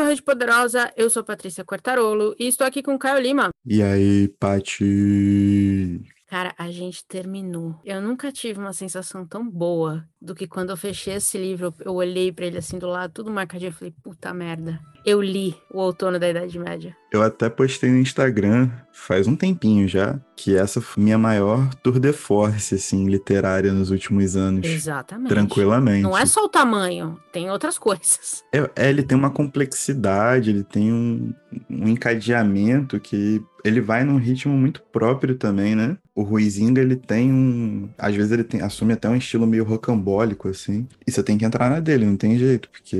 Bem-vindo à Rede Poderosa, eu sou Patrícia Quartarolo e estou aqui com Caio Lima. E aí, Pati? Cara, a gente terminou. Eu nunca tive uma sensação tão boa do que quando eu fechei esse livro, eu olhei para ele assim do lado, tudo marcadinho, eu falei, puta merda. Eu li O Outono da Idade Média. Eu até postei no Instagram faz um tempinho já, que essa foi minha maior tour de force, assim, literária nos últimos anos. Exatamente. Tranquilamente. Não é só o tamanho, tem outras coisas. É, é, ele tem uma complexidade, ele tem um, um encadeamento que ele vai num ritmo muito próprio também, né? O Ruizinga, ele tem um... Às vezes ele tem, assume até um estilo meio rocambólico, assim. E você tem que entrar na dele, não tem jeito, porque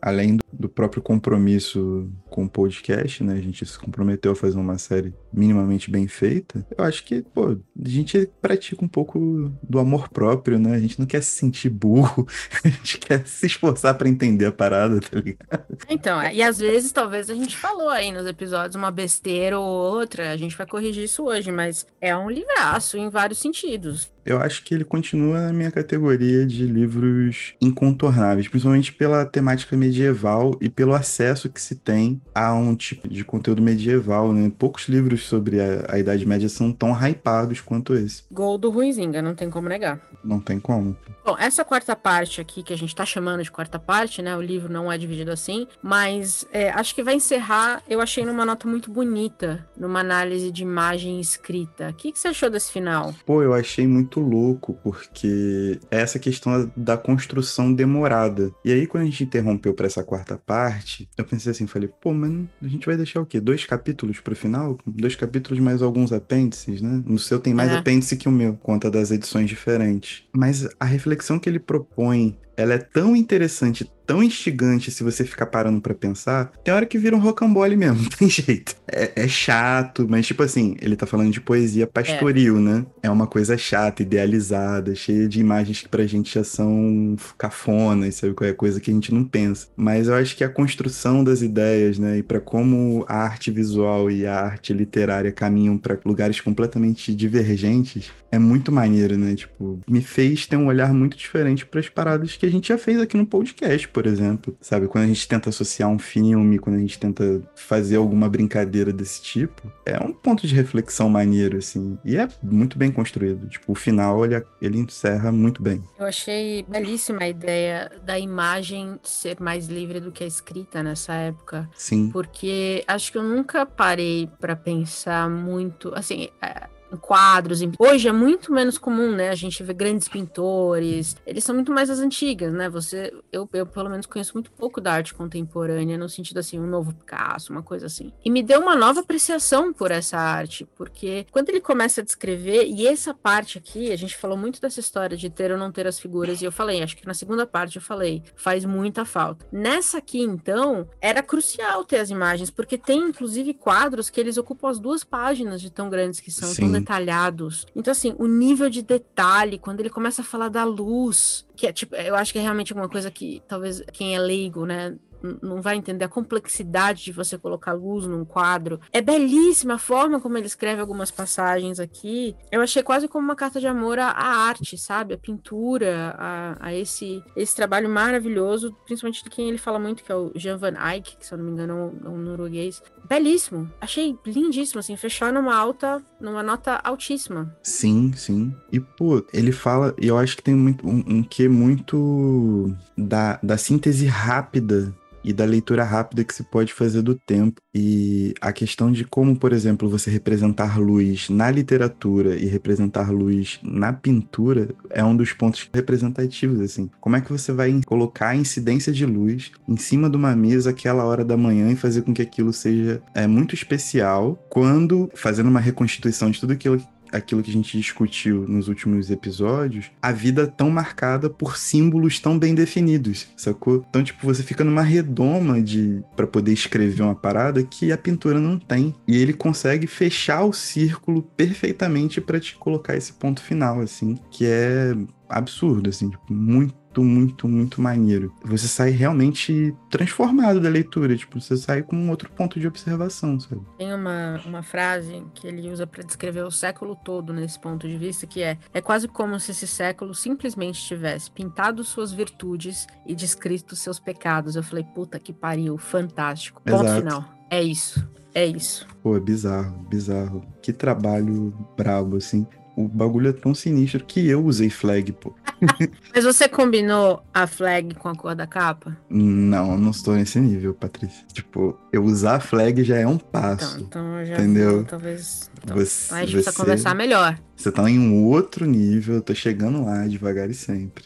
além do, próprio compromisso com o podcast, né? A gente se comprometeu a fazer uma série minimamente bem feita. Eu acho que, pô, a gente pratica um pouco do amor próprio, né? A gente não quer se sentir burro, a gente quer se esforçar para entender a parada, tá ligado? Então, é, e às vezes talvez a gente falou aí nos episódios uma besteira ou outra, a gente vai corrigir isso hoje, mas é um livraço em vários sentidos. Eu acho que ele continua na minha categoria de livros incontornáveis, principalmente pela temática medieval e pelo acesso que se tem a um tipo de conteúdo medieval, né? Poucos livros sobre a, a Idade Média são tão hypados quanto esse. Gol do Ruizinga, não tem como negar. Não tem como. Bom, essa quarta parte aqui, que a gente tá chamando de quarta parte, né? O livro não é dividido assim, mas é, acho que vai encerrar, eu achei numa nota muito bonita, numa análise de imagem escrita. O que, que você achou desse final? Pô, eu achei muito louco, porque é essa questão da construção demorada. E aí, quando a gente interrompeu para essa quarta parte, eu pensei assim, falei, pô, mas a gente vai deixar o quê? Dois capítulos pro final? Dois capítulos mais alguns apêndices, né? No seu tem mais é. apêndice que o meu, conta das edições diferentes. Mas a reflexão que ele propõe ela é tão interessante, tão instigante se você ficar parando para pensar, tem hora que vira um rocambole mesmo, não tem jeito. É, é, chato, mas tipo assim, ele tá falando de poesia pastoril, é. né? É uma coisa chata, idealizada, cheia de imagens que pra gente já são cafonas, sabe? Qual é coisa que a gente não pensa. Mas eu acho que a construção das ideias, né? E para como a arte visual e a arte literária caminham para lugares completamente divergentes, é muito maneiro, né? Tipo, me fez ter um olhar muito diferente para as paradas que a gente já fez aqui no podcast, por exemplo. Sabe, quando a gente tenta associar um filme, quando a gente tenta fazer alguma brincadeira desse tipo, é um ponto de reflexão maneiro, assim. E é muito bem construído. Tipo, o final, ele, ele encerra muito bem. Eu achei belíssima a ideia da imagem ser mais livre do que a escrita nessa época. Sim. Porque acho que eu nunca parei para pensar muito. Assim, é, quadros. Hoje é muito menos comum, né? A gente vê grandes pintores. Eles são muito mais as antigas, né? Você, eu, eu pelo menos conheço muito pouco da arte contemporânea, no sentido assim, um novo Picasso, uma coisa assim. E me deu uma nova apreciação por essa arte, porque quando ele começa a descrever, e essa parte aqui, a gente falou muito dessa história de ter ou não ter as figuras, e eu falei, acho que na segunda parte eu falei, faz muita falta. Nessa aqui, então, era crucial ter as imagens, porque tem inclusive quadros que eles ocupam as duas páginas de tão grandes que são, Sim. tão detalhados. Então, assim, o nível de detalhe, quando ele começa a falar da luz, que é tipo, eu acho que é realmente uma coisa que talvez quem é leigo, né, não vai entender a complexidade de você colocar luz num quadro. É belíssima a forma como ele escreve algumas passagens aqui. Eu achei quase como uma carta de amor à, à arte, sabe? A pintura, a, a, esse, esse trabalho maravilhoso, principalmente de quem ele fala muito, que é o Jean Van Eyck, que se eu não me engano é um norueguês. Belíssimo. Achei lindíssimo, assim, fechar numa alta, numa nota altíssima. Sim, sim. E, pô, ele fala, e eu acho que tem muito, um, um que muito da, da síntese rápida e da leitura rápida que se pode fazer do tempo. E a questão de como, por exemplo, você representar luz na literatura e representar luz na pintura é um dos pontos representativos, assim. Como é que você vai colocar a incidência de luz em cima de uma mesa aquela hora da manhã e fazer com que aquilo seja é, muito especial quando, fazendo uma reconstituição de tudo aquilo aquilo que a gente discutiu nos últimos episódios, a vida tão marcada por símbolos tão bem definidos, sacou? Então, tipo, você fica numa redoma de para poder escrever uma parada que a pintura não tem. E ele consegue fechar o círculo perfeitamente para te colocar esse ponto final, assim, que é absurdo, assim, tipo, muito muito, muito, muito maneiro. Você sai realmente transformado da leitura, tipo, você sai com um outro ponto de observação, sabe? Tem uma, uma frase que ele usa para descrever o século todo nesse ponto de vista, que é: é quase como se esse século simplesmente tivesse pintado suas virtudes e descrito seus pecados. Eu falei, puta que pariu, fantástico. Ponto Exato. final. É isso. É isso. Pô, é bizarro, bizarro. Que trabalho brabo, assim. O bagulho é tão sinistro que eu usei flag, pô. Mas você combinou a flag com a cor da capa? Não, eu não estou nesse nível, Patrícia. Tipo, eu usar a flag já é um Então, passo. então eu já Entendeu? talvez. Então, Você- a gente precisa conversar melhor. Você tá em um outro nível, eu tô chegando lá devagar e sempre.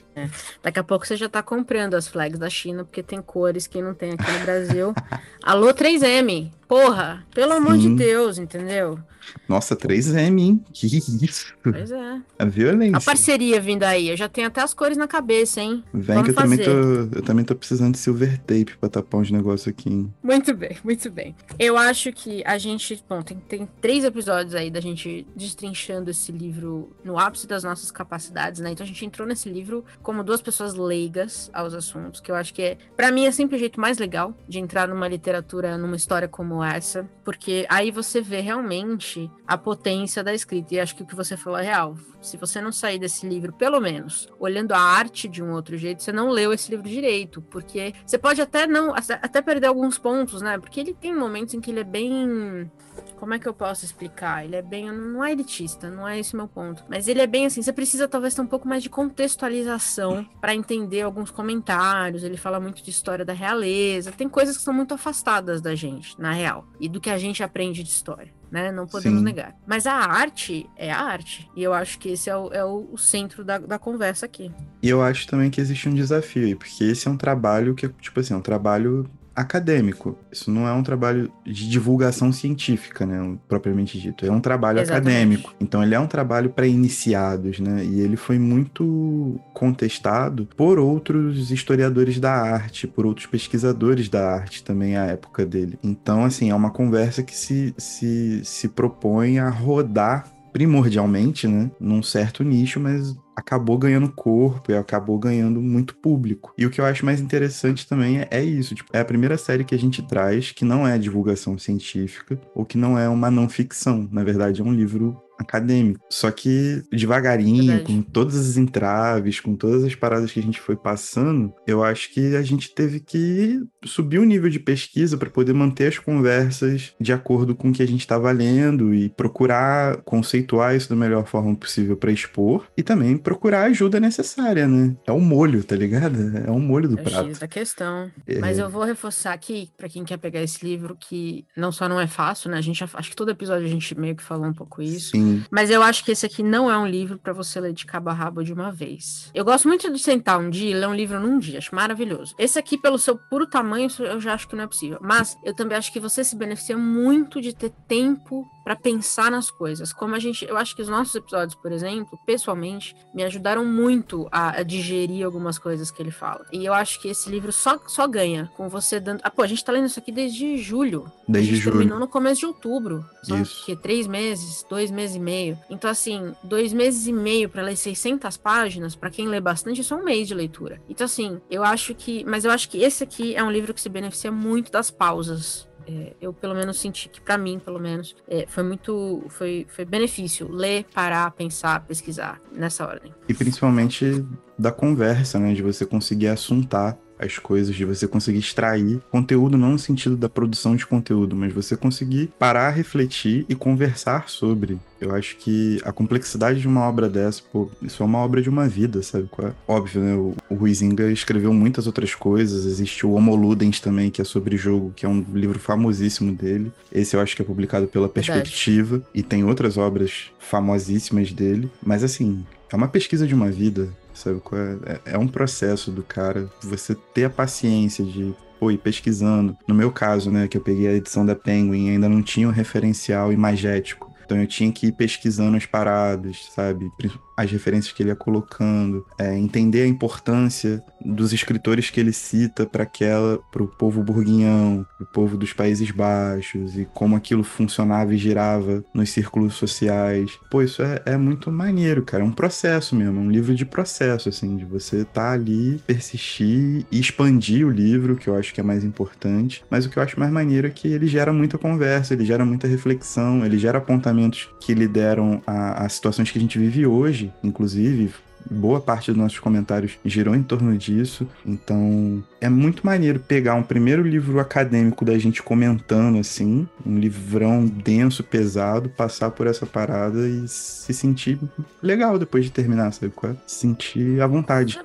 Daqui a pouco você já tá comprando as flags da China, porque tem cores que não tem aqui no Brasil. Alô, 3M! Porra! Pelo amor de Sim. Deus, entendeu? Nossa, 3M, hein? Que isso? Pois é. A violência. A parceria vindo aí, eu já tenho até as cores na cabeça, hein? Vem Vamos que eu também, fazer. tô, eu também tô precisando de silver tape pra tapar uns negócios aqui. hein? Muito bem, muito bem. Eu acho que a gente. Bom, tem, tem três episódios aí da gente destrinchando esse livro no ápice das nossas capacidades, né? Então a gente entrou nesse livro como duas pessoas leigas aos assuntos, que eu acho que é. Pra mim é sempre o jeito mais legal de entrar numa literatura, numa história como essa, porque aí você vê realmente a potência da escrita. E acho que o que você falou é real. Se você não sair desse livro, pelo menos, olhando a arte de um outro jeito, você não leu esse livro direito. Porque você pode até não. até perder alguns pontos, né? Porque ele tem momentos em que ele é bem. Como é que eu posso explicar? Ele é bem. Não é elitista, não é esse o meu ponto. Mas ele é bem assim. Você precisa talvez ter um pouco mais de contextualização para entender alguns comentários. Ele fala muito de história da realeza. Tem coisas que são muito afastadas da gente, na real. E do que a gente aprende de história. Né? Não podemos Sim. negar. Mas a arte é a arte. E eu acho que esse é o, é o- centro da, da conversa aqui. E eu acho também que existe um desafio aí, porque esse é um trabalho que, tipo assim, é um trabalho acadêmico. Isso não é um trabalho de divulgação científica, né, propriamente dito. É um trabalho Exatamente. acadêmico. Então ele é um trabalho para iniciados, né? E ele foi muito contestado por outros historiadores da arte, por outros pesquisadores da arte também à época dele. Então, assim, é uma conversa que se, se, se propõe a rodar primordialmente, né, num certo nicho, mas acabou ganhando corpo e acabou ganhando muito público. E o que eu acho mais interessante também é, é isso, tipo, é a primeira série que a gente traz que não é divulgação científica ou que não é uma não ficção, na verdade é um livro acadêmico. Só que devagarinho, Verdade. com todas as entraves, com todas as paradas que a gente foi passando, eu acho que a gente teve que subir o nível de pesquisa para poder manter as conversas de acordo com o que a gente estava lendo e procurar conceituar isso da melhor forma possível para expor e também procurar a ajuda necessária, né? É o molho, tá ligado? É o molho do É prato. X da questão. É. Mas eu vou reforçar aqui, pra quem quer pegar esse livro, que não só não é fácil, né? A gente já- acho que todo episódio a gente meio que falou um pouco isso. Sim, Mas eu acho que esse aqui não é um livro pra você ler de cabo a rabo de uma vez. Eu gosto muito de sentar um dia e ler um livro num dia, acho maravilhoso. Esse aqui, pelo seu puro tamanho, eu já acho que não é possível. Mas eu também acho que você se beneficia muito de ter tempo pra pensar nas coisas. Como a gente, eu acho que os nossos episódios, por exemplo, pessoalmente, me ajudaram muito a, a digerir algumas coisas que ele fala. E eu acho que esse livro só, só ganha com você dando. Ah, pô, a gente tá lendo isso aqui desde julho. desde a gente julho. terminou no começo de outubro. São Isso. que três meses, dois meses e meio. Então, assim, dois meses e meio pra ler 600 páginas, pra quem lê bastante, isso é um mês de leitura. Então, assim, eu acho que. Mas eu acho que esse aqui é um livro que se beneficia muito das pausas. É, eu, pelo menos, senti que, pra mim, pelo menos, é, foi muito. Foi, foi benefício ler, parar, pensar, pesquisar nessa ordem. E principalmente da conversa, né? De você conseguir assuntar as coisas, de você conseguir extrair conteúdo, não no sentido da produção de conteúdo, mas você conseguir parar, refletir e conversar sobre. Eu acho que a complexidade de uma obra dessa, pô, isso é uma obra de uma vida, sabe? qual é? Óbvio, né? O, o Ruizinga escreveu muitas outras coisas. Existe o Homo Ludens também, que é sobre jogo, que é um livro famosíssimo dele. Esse eu acho que é publicado pela Verdade. Perspectiva. E tem outras obras famosíssimas dele. Mas assim, é uma pesquisa de uma vida, sabe? é? É, é um processo do cara. Você ter a paciência de pô, ir pesquisando. No meu caso, né, que eu peguei a edição da Penguin, ainda não tinha um referencial imagético. Então eu tinha que ir pesquisando as paradas, sabe? As referências que ele ia colocando, é, entender a importância dos escritores que ele cita para aquela, para o povo burguinhão, para o povo dos Países Baixos e como aquilo funcionava e girava nos círculos sociais. Pô, isso é, é muito maneiro, cara. É um processo mesmo, é um livro de processo, assim, de você estar tá ali, persistir e expandir o livro, que eu acho que é mais importante. Mas o que eu acho mais maneiro é que ele gera muita conversa, ele gera muita reflexão, ele gera apontamentos que lideram a, a situações que a gente vive hoje, inclusive, boa parte dos nossos comentários girou em torno disso. Então, é muito maneiro pegar um primeiro livro acadêmico da gente comentando assim, um livrão denso, pesado, passar por essa parada e se sentir legal depois de terminar, sabe é? Se sentir à vontade.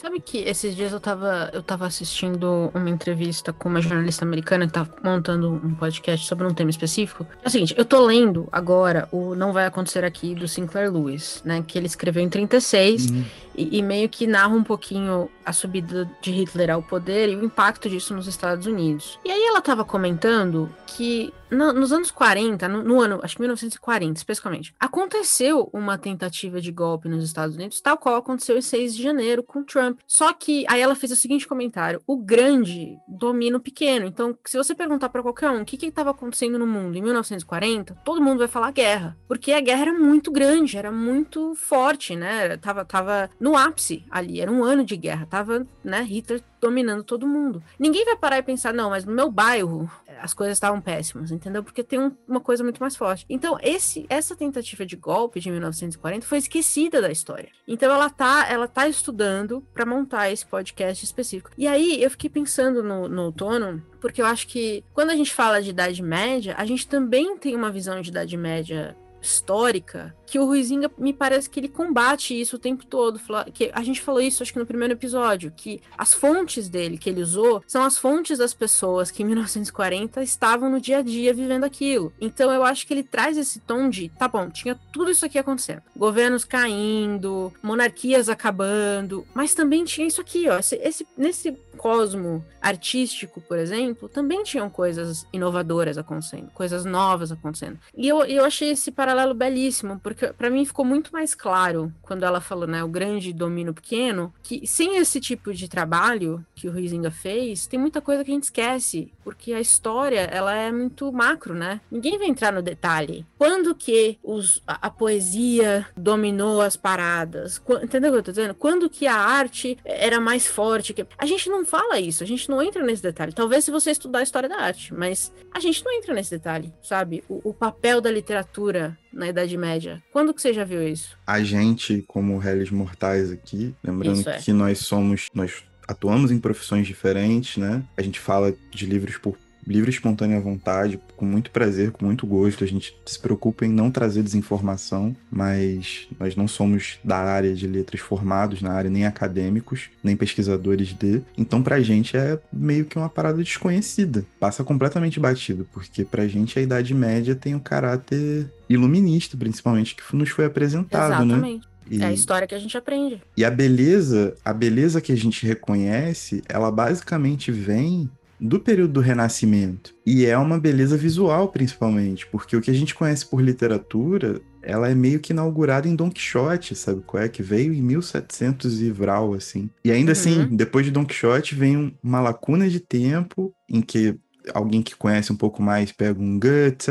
Sabe que esses dias eu tava, eu tava assistindo uma entrevista com uma jornalista americana que tá montando um podcast sobre um tema específico. É o seguinte, eu tô lendo agora o Não Vai Acontecer Aqui, do Sinclair Lewis, né? Que ele escreveu em 36 uhum. e, e meio que narra um pouquinho a subida de Hitler ao poder e o impacto disso nos Estados Unidos. E aí ela tava comentando que no, nos anos 40, no, no, ano, acho que 1940 especificamente, aconteceu uma tentativa de golpe nos Estados Unidos, tal qual aconteceu em 6 de janeiro com Trump. Só que aí ela fez o seguinte comentário: o grande domina o pequeno. Então, se você perguntar para qualquer um o que estava acontecendo no mundo em 1940, todo mundo vai falar guerra, porque a guerra era muito grande, era muito forte, né? Tava, tava no ápice ali, era um ano de guerra, tava, né, Hitler dominando todo mundo. Ninguém vai parar e pensar, não, mas no meu bairro as coisas estavam péssimas, entendeu? Porque tem um, uma coisa muito mais forte. Então, esse, essa tentativa de golpe de 1940 foi esquecida da história. Então, ela tá, ela tá estudando para montar esse podcast específico. E aí, eu fiquei pensando no, no outono, porque eu acho que quando a gente fala de Idade Média, a gente também tem uma visão de Idade Média histórica, que o Ruizinga me parece que ele combate isso o tempo todo. Que a gente falou isso acho que no primeiro episódio, que as fontes dele que ele usou são as fontes das pessoas que em 1940 estavam no dia a dia vivendo aquilo. Então eu acho que ele traz esse tom de, tá bom, tinha tudo isso aqui acontecendo. Governos caindo, monarquias acabando, mas também tinha isso aqui, ó, esse, esse nesse cosmo artístico, por exemplo, também tinham coisas inovadoras acontecendo, coisas novas acontecendo. E eu, eu achei esse paralelo belíssimo, porque para mim ficou muito mais claro quando ela falou, né, o grande domínio pequeno, que sem esse tipo de trabalho que o Huizinga fez, tem muita coisa que a gente esquece, porque a história, ela é muito macro, né? Ninguém vai entrar no detalhe. Quando que os, a, a poesia dominou as paradas? Qu entendeu o que eu tô dizendo? Quando que a arte era mais forte? Que... A gente não fala isso, a gente não entra nesse detalhe. Talvez se você estudar a história da arte, mas a gente não entra nesse detalhe, sabe? O, o papel da literatura na Idade Média. Quando que você já viu isso? A gente, como réis mortais aqui, lembrando é. que nós somos, nós atuamos em profissões diferentes, né? A gente fala de livros por livre espontânea vontade, com muito prazer, com muito gosto. A gente se preocupa em não trazer desinformação, mas nós não somos da área de letras formados na área, nem acadêmicos, nem pesquisadores de. Então, pra gente é meio que uma parada desconhecida. Passa completamente batido, porque pra gente a Idade Média tem um caráter iluminista, principalmente, que nos foi apresentado, né? Exatamente. né? E, é a história que a gente aprende. E a beleza, a beleza que a gente reconhece, ela basicamente vem do período do Renascimento. E é uma beleza visual, principalmente, porque o que a gente conhece por literatura, ela é meio que inaugurada em Don Quixote, sabe qual é? Que veio em 1700 e vral, assim. E ainda assim, uhum. assim, depois de Don Quixote, vem uma lacuna de tempo em que alguém que conhece um pouco mais pega um Goethe,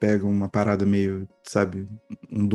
pega uma parada meio, sabe, um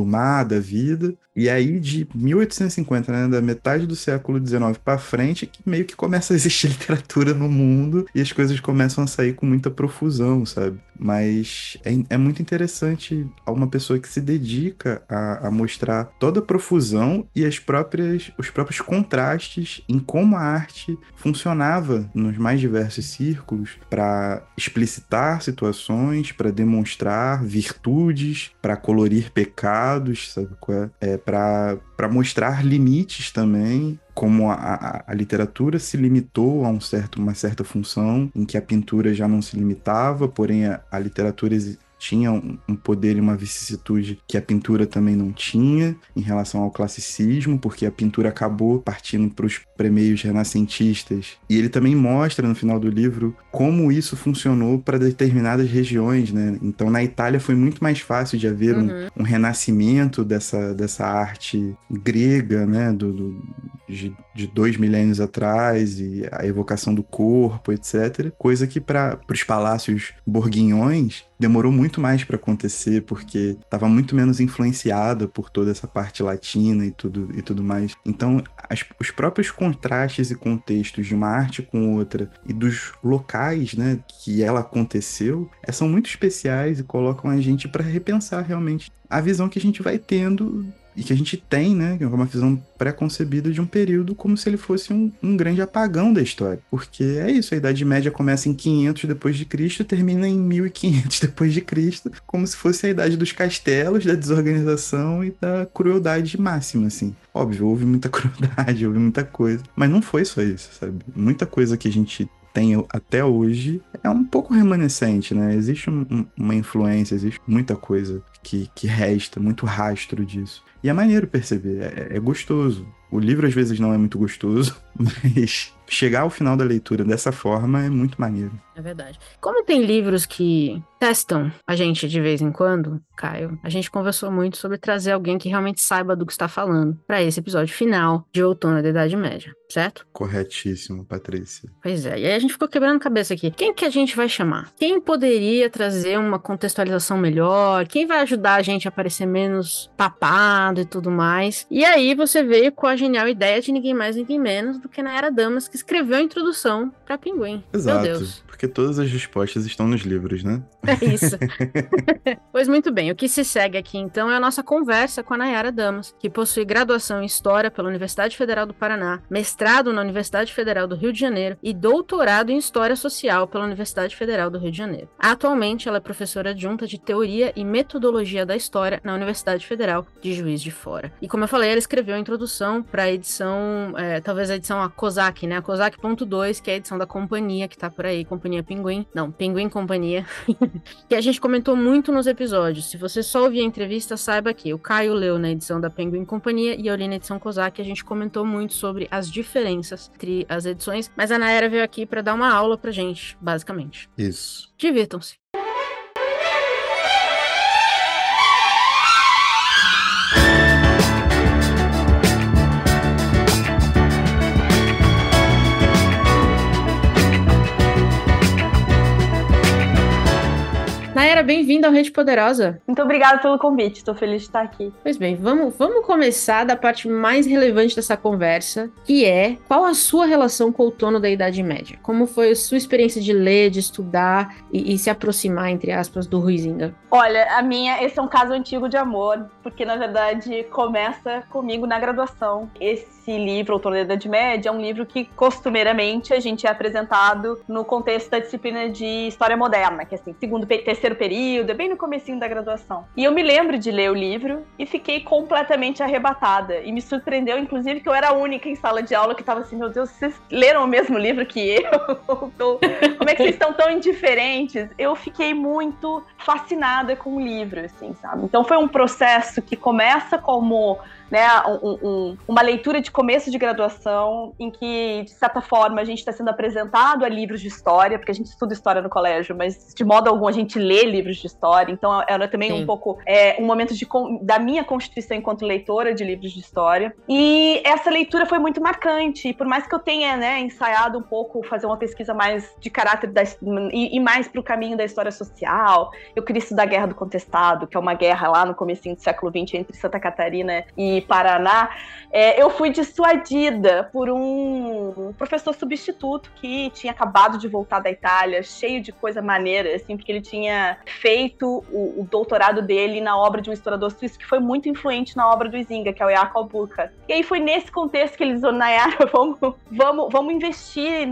da vida. E aí, de 1850, né, da metade do século XIX para frente, que meio que começa a existir literatura no mundo e as coisas começam a sair com muita profusão, sabe? Mas é, é muito interessante uma pessoa que se dedica a, a mostrar toda a profusão e as próprias, os próprios contrastes em como a arte funcionava nos mais diversos círculos para explicitar situações, para demonstrar virtudes, para colorir pecados, sabe qual é? é para mostrar limites também como a, a, a, literatura se limitou a um certo, uma certa função, em que a pintura já não se limitava, porém a, a literatura tinha um, um poder e uma vicissitude que a pintura também não tinha em relação ao classicismo, porque a pintura acabou partindo para os premeios renascentistas. E ele também mostra no final do livro como isso funcionou para determinadas regiões, né? Então na Itália foi muito mais fácil de haver uhum. um, um, renascimento dessa, dessa arte grega, né? Do, do de, de, dois milênios atrás e a evocação do corpo, etc. Coisa que para os palácios borguinhões demorou muito mais para acontecer porque estava muito menos influenciada por toda essa parte latina e tudo e tudo mais. Então, as, os próprios contrastes e contextos de uma arte com outra e dos locais, né, que ela aconteceu, é, são muito especiais e colocam a gente para repensar realmente a visão que a gente vai tendo e que a gente tem, né, é uma visão pré-concebida de um período como se ele fosse um, um, grande apagão da história. Porque é isso, a Idade Média começa em 500 depois de Cristo e termina em 1500 depois de Cristo, como se fosse a idade dos castelos, da desorganização e da crueldade máxima, assim. Óbvio, houve muita crueldade, houve muita coisa, mas não foi só isso, sabe? Muita coisa que a gente tem até hoje é um pouco remanescente, né? Existe um, uma influência, existe muita coisa que, que resta, muito rastro disso. E é maneiro perceber, é, é gostoso. O livro às vezes não é muito gostoso, mas chegar ao final da leitura dessa forma é muito maneiro. É verdade. Como tem livros que testam a gente de vez em quando, Caio, a gente conversou muito sobre trazer alguém que realmente saiba do que está falando para esse episódio final de Outono da Idade Média, certo? Corretíssimo, Patrícia. Pois é, e aí a gente ficou quebrando cabeça aqui. Quem que a gente vai chamar? Quem poderia trazer uma contextualização melhor? Quem vai ajudar a gente a parecer menos papado e tudo mais? E aí você veio com a genial ideia de ninguém mais, ninguém menos do que Nayara Damas, que escreveu a introdução para Pinguim. Exato. Meu Deus. Porque todas as respostas estão nos livros, né? É isso. pois muito bem, o que se segue aqui então é a nossa conversa com a Nayara Damas, que possui graduação em História pela Universidade Federal do Paraná, mestrado na Universidade Federal do Rio de Janeiro e doutorado em História Social pela Universidade Federal do Rio de Janeiro. Atualmente, ela é professora adjunta de Teoria e Metodologia da História na Universidade Federal de Juiz de Fora. E como eu falei, ela escreveu a introdução para a edição, é, talvez a edição a COSAC, né? A COSAC.2, que é a edição da companhia que tá por aí, Companhia Pinguim. Não, Pinguim Companhia. que a gente comentou muito nos episódios. Se você só ouvir a entrevista, saiba que o Caio leu na edição da Penguin Companhia e eu li na edição COSAC. A gente comentou muito sobre as diferenças entre as edições, mas a Naera veio aqui para dar uma aula pra gente, basicamente. Isso. Divirtam-se. Bem-vinda ao Rede Poderosa. Muito obrigada pelo convite, estou feliz de estar aqui. Pois bem, vamos, vamos começar da parte mais relevante dessa conversa, que é qual a sua relação com o outono da Idade Média? Como foi a sua experiência de ler, de estudar e, e se aproximar, entre aspas, do Ruizinga? Olha, a minha, esse é um caso antigo de amor, porque na verdade começa comigo na graduação. Esse livro, Outono da Idade Média, é um livro que costumeiramente a gente é apresentado no contexto da disciplina de História Moderna, que é assim, segundo, terceiro período, é bem no comecinho da graduação. E eu me lembro de ler o livro e fiquei completamente arrebatada. E me surpreendeu, inclusive, que eu era a única em sala de aula que estava assim, meu Deus, vocês leram o mesmo livro que eu? Como é que vocês estão tão indiferentes? Eu fiquei muito fascinada com o livro, assim, sabe? Então foi um processo que começa como né, um, um, uma leitura de começo de graduação em que, de certa forma, a gente está sendo apresentado a livros de história, porque a gente estuda história no colégio, mas de modo algum a gente lê livros de história, então era também Sim. um pouco é, um momento de, da minha constituição enquanto leitora de livros de história. E essa leitura foi muito marcante, e por mais que eu tenha né, ensaiado um pouco fazer uma pesquisa mais de caráter da, e, e mais para o caminho da história social, eu queria estudar a Guerra do Contestado, que é uma guerra lá no comecinho do século XX entre Santa Catarina e Paraná, é, eu fui dissuadida por um professor substituto que tinha acabado de voltar da Itália, cheio de coisa maneira, assim, porque ele tinha feito o, o doutorado dele na obra de um historiador suíço que foi muito influente na obra do Izinga, que é o Jakob Burckhardt. E aí foi nesse contexto que eles Nayara, vamos, vamos, vamos investir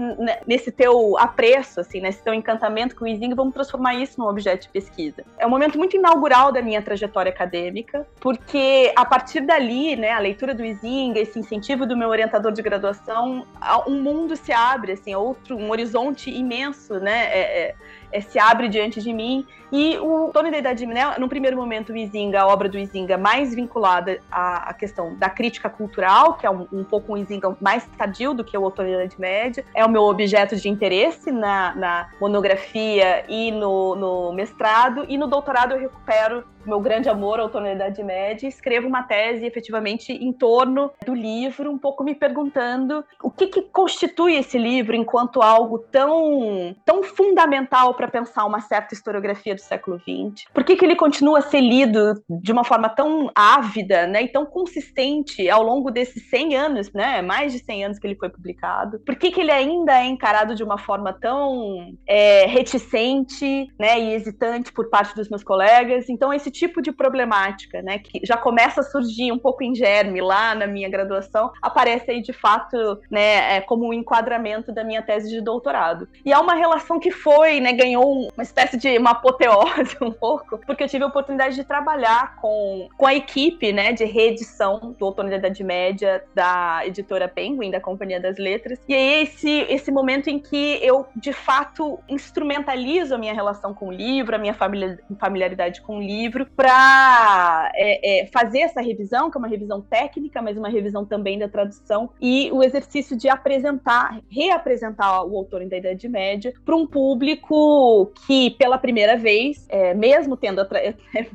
nesse teu apreço, assim, nesse teu encantamento com o Izinga, vamos transformar isso num objeto de pesquisa. É um momento muito inaugural da minha trajetória acadêmica, porque a partir dali, né, a leitura do Izinga, esse incentivo do meu orientador de graduação, um mundo se abre, assim, outro, um horizonte imenso, né, é, é, se abre diante de mim. E o Tony da Idade, né, no primeiro momento, o Izinga, a obra do Izinga, mais vinculada à, à questão da crítica cultural, que é um, um pouco um Izinga mais tardio do que o Outono da Idade Média, é o meu objeto de interesse na, na monografia e no, no mestrado, e no doutorado eu recupero meu grande amor, da Idade Média, escrevo uma tese efetivamente em torno do livro, um pouco me perguntando o que, que constitui esse livro enquanto algo tão, tão fundamental para pensar uma certa historiografia do século XX? Por que, que ele continua a ser lido de uma forma tão ávida né, e tão consistente ao longo desses 100 anos, né, mais de 100 anos que ele foi publicado? Por que, que ele ainda é encarado de uma forma tão é, reticente né, e hesitante por parte dos meus colegas? Então, esse tipo de problemática, né, que já começa a surgir um pouco em germe lá na minha graduação, aparece aí de fato né, é, como um enquadramento da minha tese de doutorado. E é uma relação que foi, né, ganhou uma espécie de uma apoteose um pouco, porque eu tive a oportunidade de trabalhar com, com a equipe né, de reedição do Outono da Idade Média da editora Penguin, da Companhia das Letras. E é esse, esse momento em que eu, de fato, instrumentalizo a minha relação com o livro, a minha familiaridade com o livro, para é, é, fazer essa revisão, que é uma revisão técnica, mas uma revisão também da tradução, e o exercício de apresentar, reapresentar o Outono da Idade Média para um público que, pela primeira vez, é, mesmo tendo.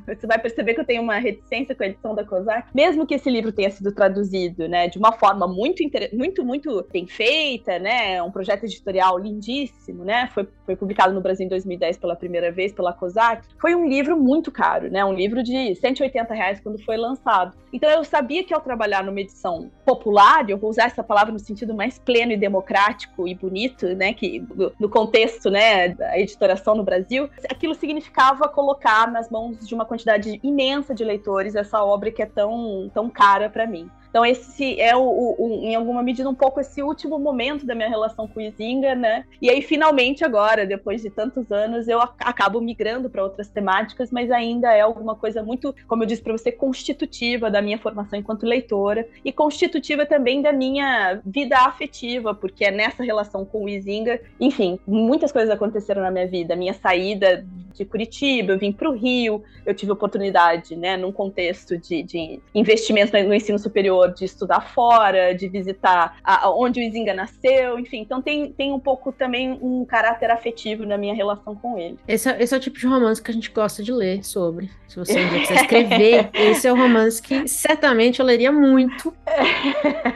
Você vai perceber que eu tenho uma reticência com a edição da COSAC, mesmo que esse livro tenha sido traduzido né, de uma forma muito, muito, muito bem feita, né, um projeto editorial lindíssimo, né, foi, foi publicado no Brasil em 2010 pela primeira vez pela COSAC, foi um livro muito caro, né, um livro de 180 reais quando foi lançado. Então eu sabia que ao trabalhar numa edição popular, eu vou usar essa palavra no sentido mais pleno e democrático e bonito, né, que no contexto, né, da editoração no Brasil, aquilo significa significava colocar nas mãos de uma quantidade imensa de leitores essa obra que é tão, tão cara para mim. Então, esse é, o, o, em alguma medida, um pouco esse último momento da minha relação com o Izinga, né? E aí, finalmente, agora, depois de tantos anos, eu acabo migrando para outras temáticas, mas ainda é alguma coisa muito, como eu disse para você, constitutiva da minha formação enquanto leitora e constitutiva também da minha vida afetiva, porque é nessa relação com o Izinga, enfim, muitas coisas aconteceram na minha vida. Minha saída de Curitiba, eu vim para o Rio, eu tive oportunidade, né, num contexto de, de investimento no ensino superior de estudar fora, de visitar a, onde o Izinga nasceu, enfim. Então tem, tem um pouco também um caráter afetivo na minha relação com ele. Esse é, esse é o tipo de romance que a gente gosta de ler sobre. Se você um dia quiser escrever, esse é o romance que certamente eu leria muito.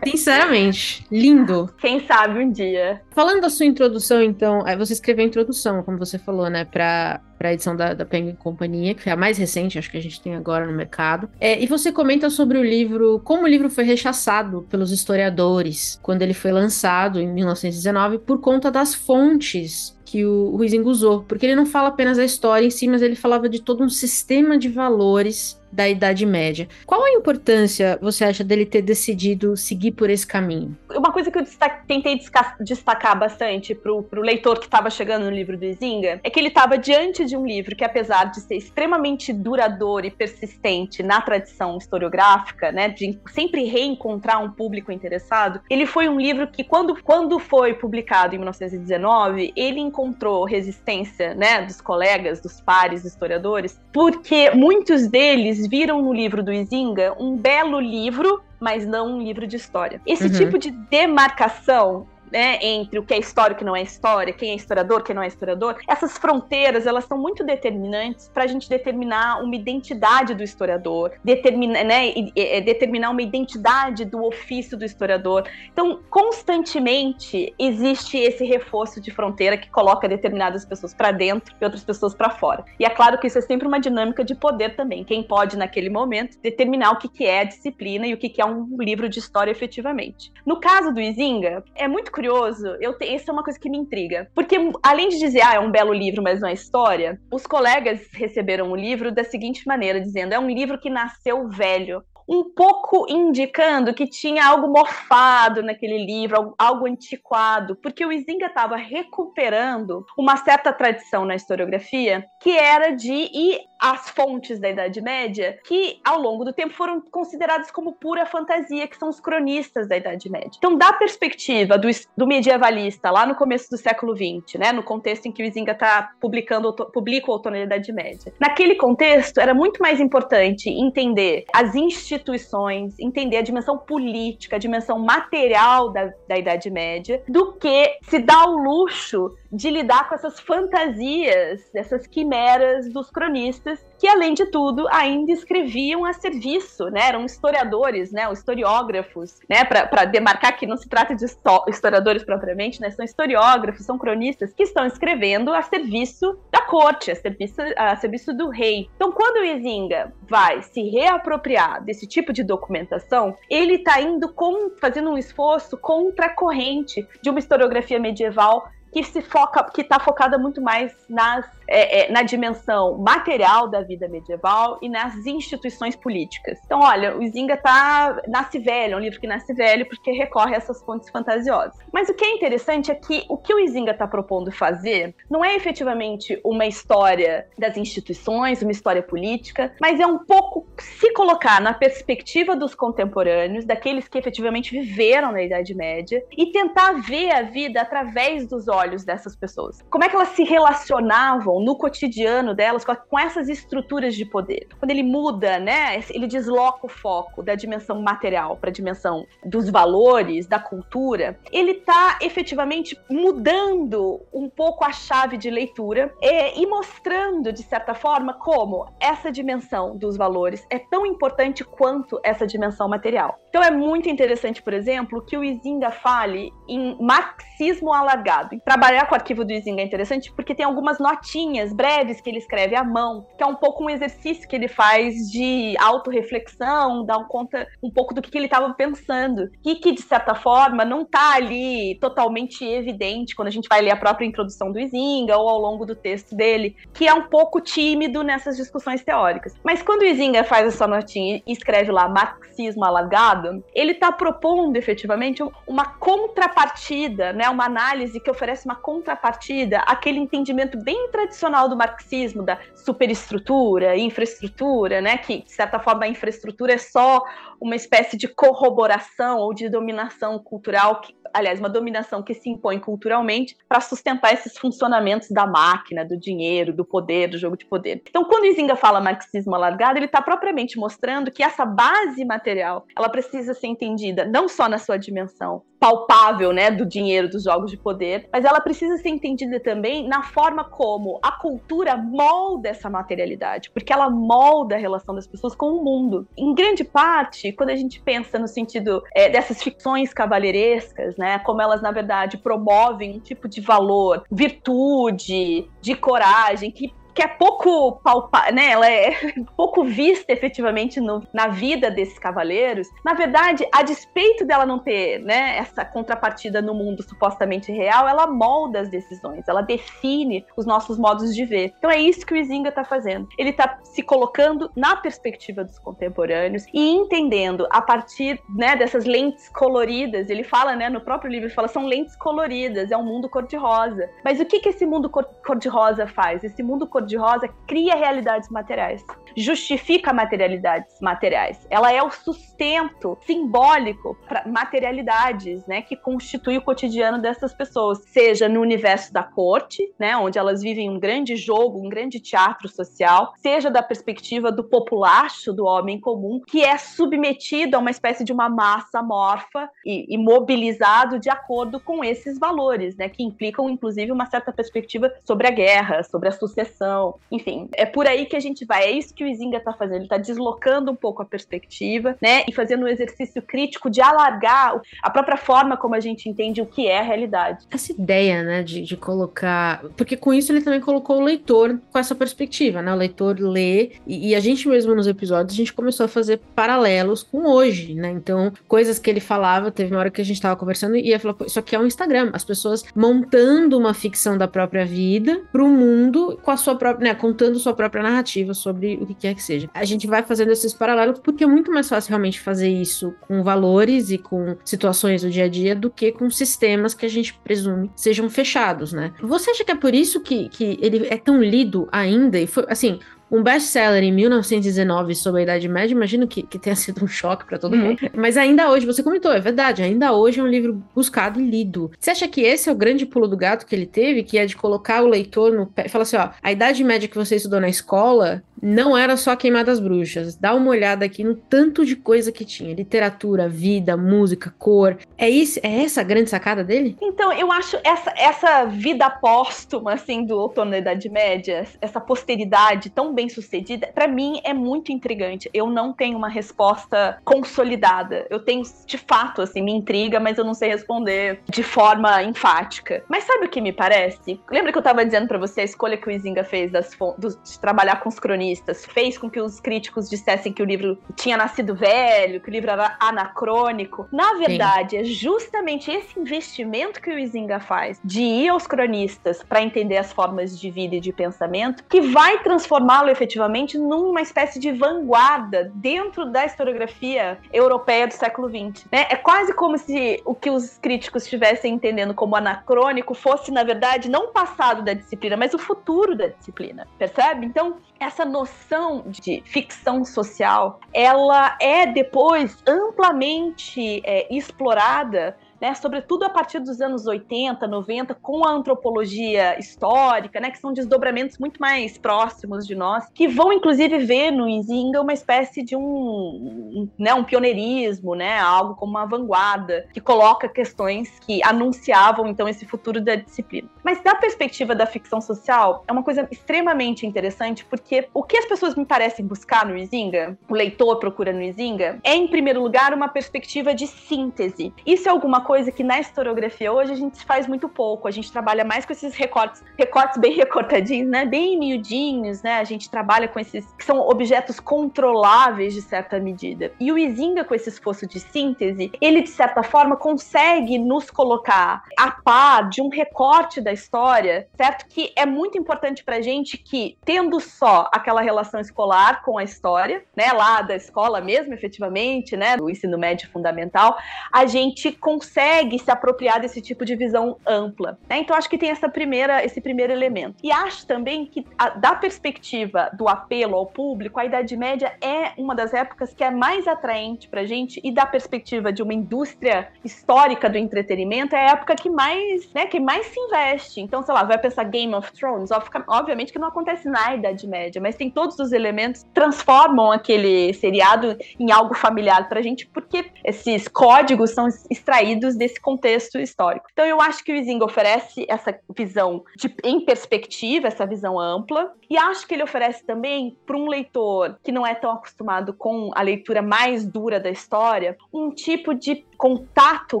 Sinceramente. Lindo. Quem sabe um dia. Falando da sua introdução, então, aí você escreveu a introdução, como você falou, né, para para a edição da, da Penguin Companhia, que é a mais recente, acho que a gente tem agora no mercado. É, e você comenta sobre o livro, como o livro foi rechaçado pelos historiadores quando ele foi lançado em 1919 por conta das fontes que o Ruizinho usou, porque ele não fala apenas a história em si, mas ele falava de todo um sistema de valores da Idade Média. Qual a importância, você acha, dele ter decidido seguir por esse caminho? Uma coisa que eu destaque, tentei destacar bastante para o leitor que estava chegando no livro do Izinga é que ele estava diante de um livro que, apesar de ser extremamente duradouro e persistente na tradição historiográfica, né, de sempre reencontrar um público interessado, ele foi um livro que, quando, quando foi publicado em 1919, ele encontrou resistência né, dos colegas, dos pares historiadores, porque muitos deles viram no livro do Izinga um belo livro, mas não um livro de história. Esse uhum. tipo de demarcação né, entre o que é história e o que não é história, quem é historiador, quem não é historiador, essas fronteiras elas são muito determinantes para a gente determinar uma identidade do historiador, determina, né, e, e, determinar uma identidade do ofício do historiador. Então, constantemente existe esse reforço de fronteira que coloca determinadas pessoas para dentro e outras pessoas para fora. E é claro que isso é sempre uma dinâmica de poder também. Quem pode, naquele momento, determinar o que, que é a disciplina e o que, que é um livro de história efetivamente. No caso do Izinga, é muito curioso curioso, eu te, isso é uma coisa que me intriga. Porque, além de dizer, ah, é um belo livro, mas não é história, os colegas receberam o livro da seguinte maneira, dizendo: é um livro que nasceu velho. um pouco indicando que tinha algo mofado naquele livro, algo antiquado, porque o Izinga estava recuperando uma certa tradição na historiografia que era de ir às fontes da Idade Média, que ao longo do tempo foram consideradas como pura fantasia, que são os cronistas da Idade Média. Então, da perspectiva do, do medievalista, lá no começo do século XX, né, no contexto em que o Izinga está publicando, publica o Outono da Idade Média, naquele contexto era muito mais importante entender as instituições, entender a dimensão política, a dimensão material da, da Idade Média, do que se dar o luxo de lidar com essas fantasias, essas quimeras dos cronistas, que além de tudo ainda escreviam a serviço, né? Eram historiadores, né? Os historiógrafos, né? Para demarcar que não se trata de historiadores propriamente, né? São historiógrafos, são cronistas que estão escrevendo a serviço da corte, a serviço, a serviço do rei. Então, quando o Izinga vai se reapropriar desse tipo de documentação, ele está indo com, fazendo um esforço contra a corrente de uma historiografia medieval que se foca, que está focada muito mais nas é, é, na dimensão material da vida medieval e nas instituições políticas. Então, olha, o Zinga tá nasce velho, é um livro que nasce velho porque recorre a essas fontes fantasiosas. Mas o que é interessante é que o que o Izinga está propondo fazer não é efetivamente uma história das instituições, uma história política, mas é um pouco se colocar na perspectiva dos contemporâneos, daqueles que efetivamente viveram na Idade Média e tentar ver a vida através dos olhos dessas pessoas. Como é que elas se relacionavam no cotidiano delas com essas estruturas de poder. Quando ele muda, né, ele desloca o foco da dimensão material para a dimensão dos valores, da cultura, ele está efetivamente mudando um pouco a chave de leitura e, e mostrando, de certa forma, como essa dimensão dos valores é tão importante quanto essa dimensão material. Então é muito interessante, por exemplo, que o Izinga fale em marxismo alargado. Trabalhar com o arquivo do Izinga é interessante porque tem algumas notinhas notinhas breves que ele escreve à mão, que é um pouco um exercício que ele faz de autorreflexão, dar um conta um pouco do que, que ele estava pensando. E que, de certa forma, não está ali totalmente evidente quando a gente vai ler a própria introdução do Izinga ou ao longo do texto dele, que é um pouco tímido nessas discussões teóricas. Mas quando o Izinga faz essa notinha e escreve lá marxismo alargado, ele está propondo efetivamente uma contrapartida, né, uma análise que oferece uma contrapartida àquele entendimento bem tradicional tradicional do marxismo, da superestrutura, infraestrutura, né? Que, de certa forma, a infraestrutura é só uma espécie de corroboração ou de dominação cultural, que, aliás, uma dominação que se impõe culturalmente para sustentar esses funcionamentos da máquina, do dinheiro, do poder, do jogo de poder. Então, quando Izinga fala marxismo alargado, ele está propriamente mostrando que essa base material, ela precisa ser entendida não só na sua dimensão palpável, né, do dinheiro, dos jogos de poder, mas ela precisa ser entendida também na forma como a cultura molda essa materialidade, porque ela molda a relação das pessoas com o mundo. Em grande parte, quando a gente pensa no sentido é, dessas ficções cavalheirescas, né, como elas na verdade promovem um tipo de valor, virtude, de coragem que que é pouco palpável, né? Ela é pouco vista efetivamente no, na vida desses cavaleiros. Na verdade, a despeito dela não ter, né, essa contrapartida no mundo supostamente real, ela molda as decisões, ela define os nossos modos de ver. Então é isso que o Izinga está fazendo. Ele está se colocando na perspectiva dos contemporâneos e entendendo a partir, né, dessas lentes coloridas. Ele fala, né, no próprio livro, ele fala são lentes coloridas, é um mundo cor-de-rosa. Mas o que que esse mundo cor-de-rosa faz? Esse mundo cor cor-de-rosa cria realidades materiais, justifica materialidades materiais. Ela é o sustento simbólico para materialidades, né, que constitui o cotidiano dessas pessoas, seja no universo da corte, né, onde elas vivem um grande jogo, um grande teatro social, seja da perspectiva do populacho, do homem comum, que é submetido a uma espécie de uma massa amorfa e, e mobilizado de acordo com esses valores, né, que implicam inclusive uma certa perspectiva sobre a guerra, sobre a sucessão enfim, é por aí que a gente vai. É isso que o Izinga está fazendo. Ele está deslocando um pouco a perspectiva, né? E fazendo um exercício crítico de alargar a própria forma como a gente entende o que é a realidade. Essa ideia, né, de, de colocar. Porque com isso ele também colocou o leitor com essa perspectiva, né? O leitor lê, e, e a gente mesmo nos episódios, a gente começou a fazer paralelos com hoje, né? Então, coisas que ele falava, teve uma hora que a gente estava conversando e ele falou: Isso aqui é um Instagram. As pessoas montando uma ficção da própria vida para o mundo com a sua né, contando sua própria narrativa sobre o que quer que seja. A gente vai fazendo esses paralelos porque é muito mais fácil realmente fazer isso com valores e com situações do dia a dia do que com sistemas que a gente presume sejam fechados, né? Você acha que é por isso que, que ele é tão lido ainda? E foi, assim, um best-seller em 1919 sobre a Idade Média, imagino que, que tenha sido um choque para todo mundo. Mas ainda hoje, você comentou, é verdade, ainda hoje é um livro buscado e lido. Você acha que esse é o grande pulo do gato que ele teve, que é de colocar o leitor no pé falar assim, ó, a Idade Média que você estudou na escola não era só Queimadas Bruxas. Dá uma olhada aqui no tanto de coisa que tinha: literatura, vida, música, cor. É isso, é essa a grande sacada dele? Então, eu acho essa, essa vida póstuma, assim, do outono da Idade Média, essa posteridade tão bem sucedida, para mim é muito intrigante. Eu não tenho uma resposta consolidada. Eu tenho, de fato, assim, me intriga, mas eu não sei responder de forma enfática. Mas sabe o que me parece? Lembra que eu tava dizendo para você a escolha que o Izinga fez das, de trabalhar com os cronistas? Fez com que os críticos dissessem que o livro tinha nascido velho, que o livro era anacrônico. Na verdade, Sim. é justamente esse investimento que o Izinga faz de ir aos cronistas para entender as formas de vida e de pensamento que vai transformá-lo efetivamente numa espécie de vanguarda dentro da historiografia europeia do século XX. Né? É quase como se o que os críticos estivessem entendendo como anacrônico fosse, na verdade, não o passado da disciplina, mas o futuro da disciplina. Percebe? Então, essa noção de ficção social, ela é depois amplamente é, explorada né, sobretudo a partir dos anos 80, 90, com a antropologia histórica, né, que são desdobramentos muito mais próximos de nós, que vão inclusive ver no Nzinga uma espécie de um, um, né, um pioneirismo, né, algo como uma vanguarda, que coloca questões que anunciavam então esse futuro da disciplina. Mas da perspectiva da ficção social, é uma coisa extremamente interessante, porque o que as pessoas me parecem buscar no Nzinga, o leitor procura no Nzinga, é em primeiro lugar uma perspectiva de síntese. Isso é alguma coisa coisa que na historiografia hoje a gente faz muito pouco. A gente trabalha mais com esses recortes, recortes bem recortadinhos, né? Bem miudinhos, né? A gente trabalha com esses que são objetos controláveis de certa medida. E o Izinga, com esse esforço de síntese, ele de certa forma consegue nos colocar a par de um recorte da história, certo? Que é muito importante pra gente que, tendo só aquela relação escolar com a história, né? Lá da escola mesmo, efetivamente, né? Do ensino médio fundamental, a gente consegue consegue se apropriar desse tipo de visão ampla. Né? Então acho que tem essa primeira, esse primeiro elemento. E acho também que a, da perspectiva do apelo ao público, a Idade Média é uma das épocas que é mais atraente pra gente e da perspectiva de uma indústria histórica do entretenimento é a época que mais, né, que mais se investe. Então, sei lá, vai pensar Game of Thrones, obviamente que não acontece na Idade Média, mas tem todos os elementos transformam aquele seriado em algo familiar pra gente, porque esses códigos são extraídos desse contexto histórico. Então eu acho que o Izinga oferece essa visão de, em perspectiva, essa visão ampla, e acho que ele oferece também para um leitor que não é tão acostumado com a leitura mais dura da história, um tipo de contato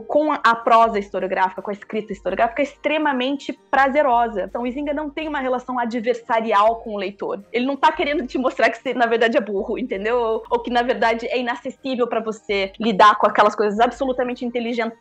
com a prosa historiográfica, com a escrita historiográfica extremamente prazerosa. Então o Izinga não tem uma relação adversarial com o leitor. Ele não está querendo te mostrar que você na verdade é burro, entendeu? Ou, que na verdade é inacessível para você lidar com aquelas coisas absolutamente inteligentes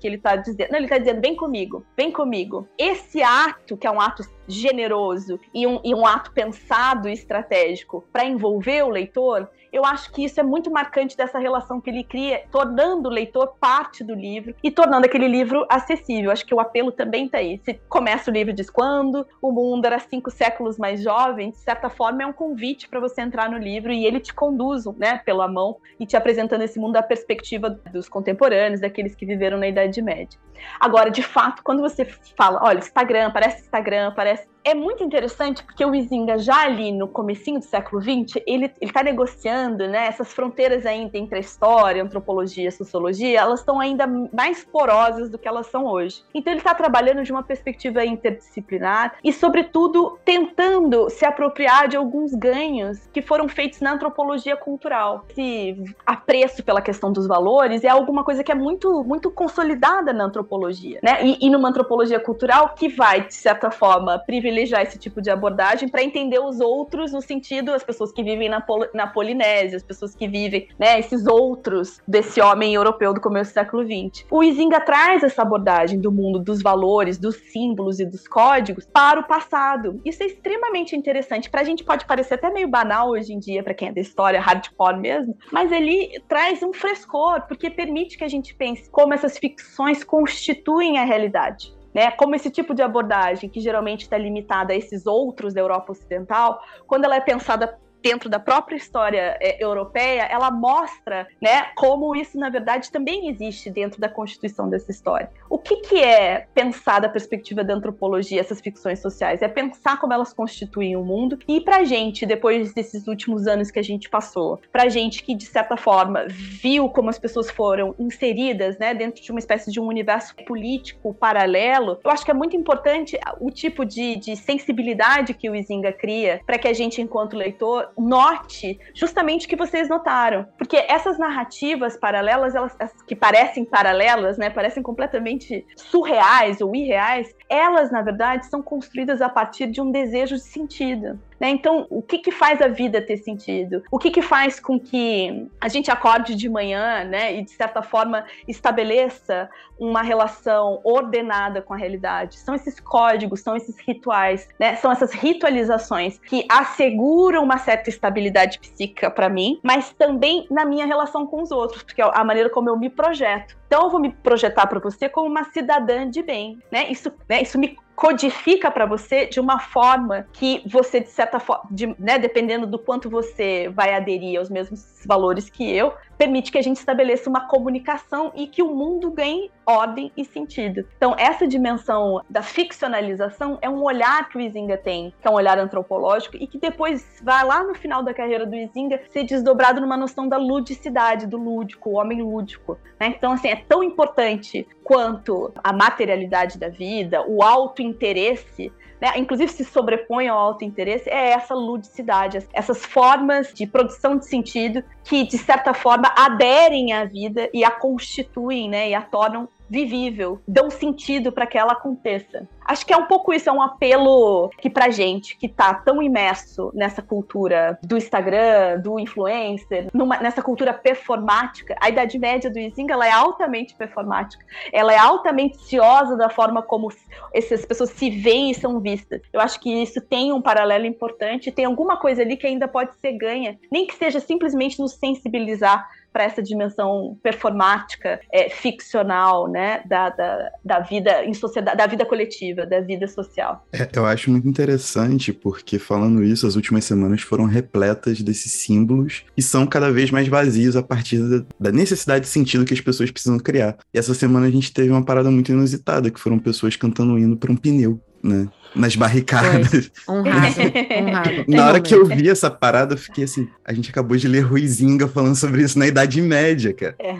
que ele tá dizendo. Não, ele tá dizendo, vem comigo, vem comigo. Esse ato, que é um ato generoso e um, e um ato pensado e estratégico para envolver o leitor, eu acho que isso é muito marcante dessa relação que ele cria, tornando o leitor parte do livro e tornando aquele livro acessível. Acho que o apelo também tá aí. Se começa o livro diz quando o mundo era cinco séculos mais jovem, de certa forma é um convite para você entrar no livro e ele te conduz, né, pela mão e te apresentando esse mundo da perspectiva dos contemporâneos, daqueles que viveram na Idade Média. Agora, de fato, quando você fala, olha, Instagram, parece Instagram, parece é muito interessante porque o Izinga já ali no comecinho do século XX, ele está negociando, né, essas fronteiras ainda entre a história, antropologia, sociologia, elas estão ainda mais porosas do que elas são hoje. Então ele está trabalhando de uma perspectiva interdisciplinar e, sobretudo, tentando se apropriar de alguns ganhos que foram feitos na antropologia cultural. Esse apreço pela questão dos valores é alguma coisa que é muito, muito consolidada na antropologia, né, e, e numa antropologia cultural que vai, de certa forma, privilegiar privilegiar esse tipo de abordagem para entender os outros no sentido as pessoas que vivem na, Pol na Polinésia, as pessoas que vivem, né, esses outros desse homem europeu do começo do século XX. O Izinga traz essa abordagem do mundo dos valores, dos símbolos e dos códigos para o passado. Isso é extremamente interessante. Pra gente pode parecer até meio banal hoje em dia, para quem é da história, hardcore mesmo, mas ele traz um frescor, porque permite que a gente pense como essas ficções constituem a realidade. Né, como esse tipo de abordagem, que geralmente está limitada a esses outros da Europa Ocidental, quando ela é pensada dentro da própria história é, europeia, ela mostra, né, como isso na verdade também existe dentro da constituição dessa história. O que, que é pensar da perspectiva da antropologia essas ficções sociais? É pensar como elas constituem o mundo e para gente depois desses últimos anos que a gente passou, para gente que de certa forma viu como as pessoas foram inseridas, né, dentro de uma espécie de um universo político paralelo, eu acho que é muito importante o tipo de, de sensibilidade que o Izinga cria para que a gente enquanto leitor note justamente o que vocês notaram. Porque essas narrativas paralelas, elas que parecem paralelas, né, parecem completamente surreais ou irreais, elas, na verdade, são construídas a partir de um desejo de sentido. Né? Então, o que, que faz a vida ter sentido? O que, que faz com que a gente acorde de manhã né, e, de certa forma, estabeleça uma relação ordenada com a realidade? São esses códigos, são esses rituais, né? são essas ritualizações que asseguram uma certa estabilidade psíquica para mim, mas também na minha relação com os outros, porque é a maneira como eu me projeto. Então, eu vou me projetar para você como uma cidadã de bem, né? Isso, né? Isso me codifica para você de uma forma que você, de certa forma, de, né, dependendo do quanto você vai aderir aos mesmos valores que eu, permite que a gente estabeleça uma comunicação e que o mundo ganhe ordem e sentido. Então, essa dimensão da ficcionalização é um olhar que o Izinga tem, que é um olhar antropológico, e que depois vai lá no final da carreira do Izinga ser desdobrado numa noção da ludicidade, do lúdico, o homem lúdico. Né? Então, assim, é tão importante quanto a materialidade da vida, o auto-interesse né, inclusive se sobrepõe ao auto-interesse, é essa ludicidade, essas formas de produção de sentido que, de certa forma, aderem à vida e a constituem, né, e a tornam vivível, dão sentido para que ela aconteça. Acho que é um pouco isso, é um apelo que pra gente que tá tão imerso nessa cultura do Instagram, do influencer, numa, nessa cultura performática, a Idade Média do Izinga ela é altamente performática. Ela é altamente ciosa da forma como essas pessoas se veem e são vistas. Eu acho que isso tem um paralelo importante, tem alguma coisa ali que ainda pode ser ganha, nem que seja simplesmente nos sensibilizar para essa dimensão performática, é, ficcional, né, da, da, da, vida em sociedade, da vida coletiva, da vida social. É, eu acho muito interessante porque falando isso, as últimas semanas foram repletas desses símbolos e são cada vez mais vazios a partir da, da necessidade de sentido que as pessoas precisam criar. E essa semana a gente teve uma parada muito inusitada, que foram pessoas cantando um hino para um pneu, né? nas barricadas. Honrado, honrado. Na hora que eu vi essa parada, eu fiquei assim, a gente acabou de ler Ruizinga falando sobre isso na Idade Média, cara. É.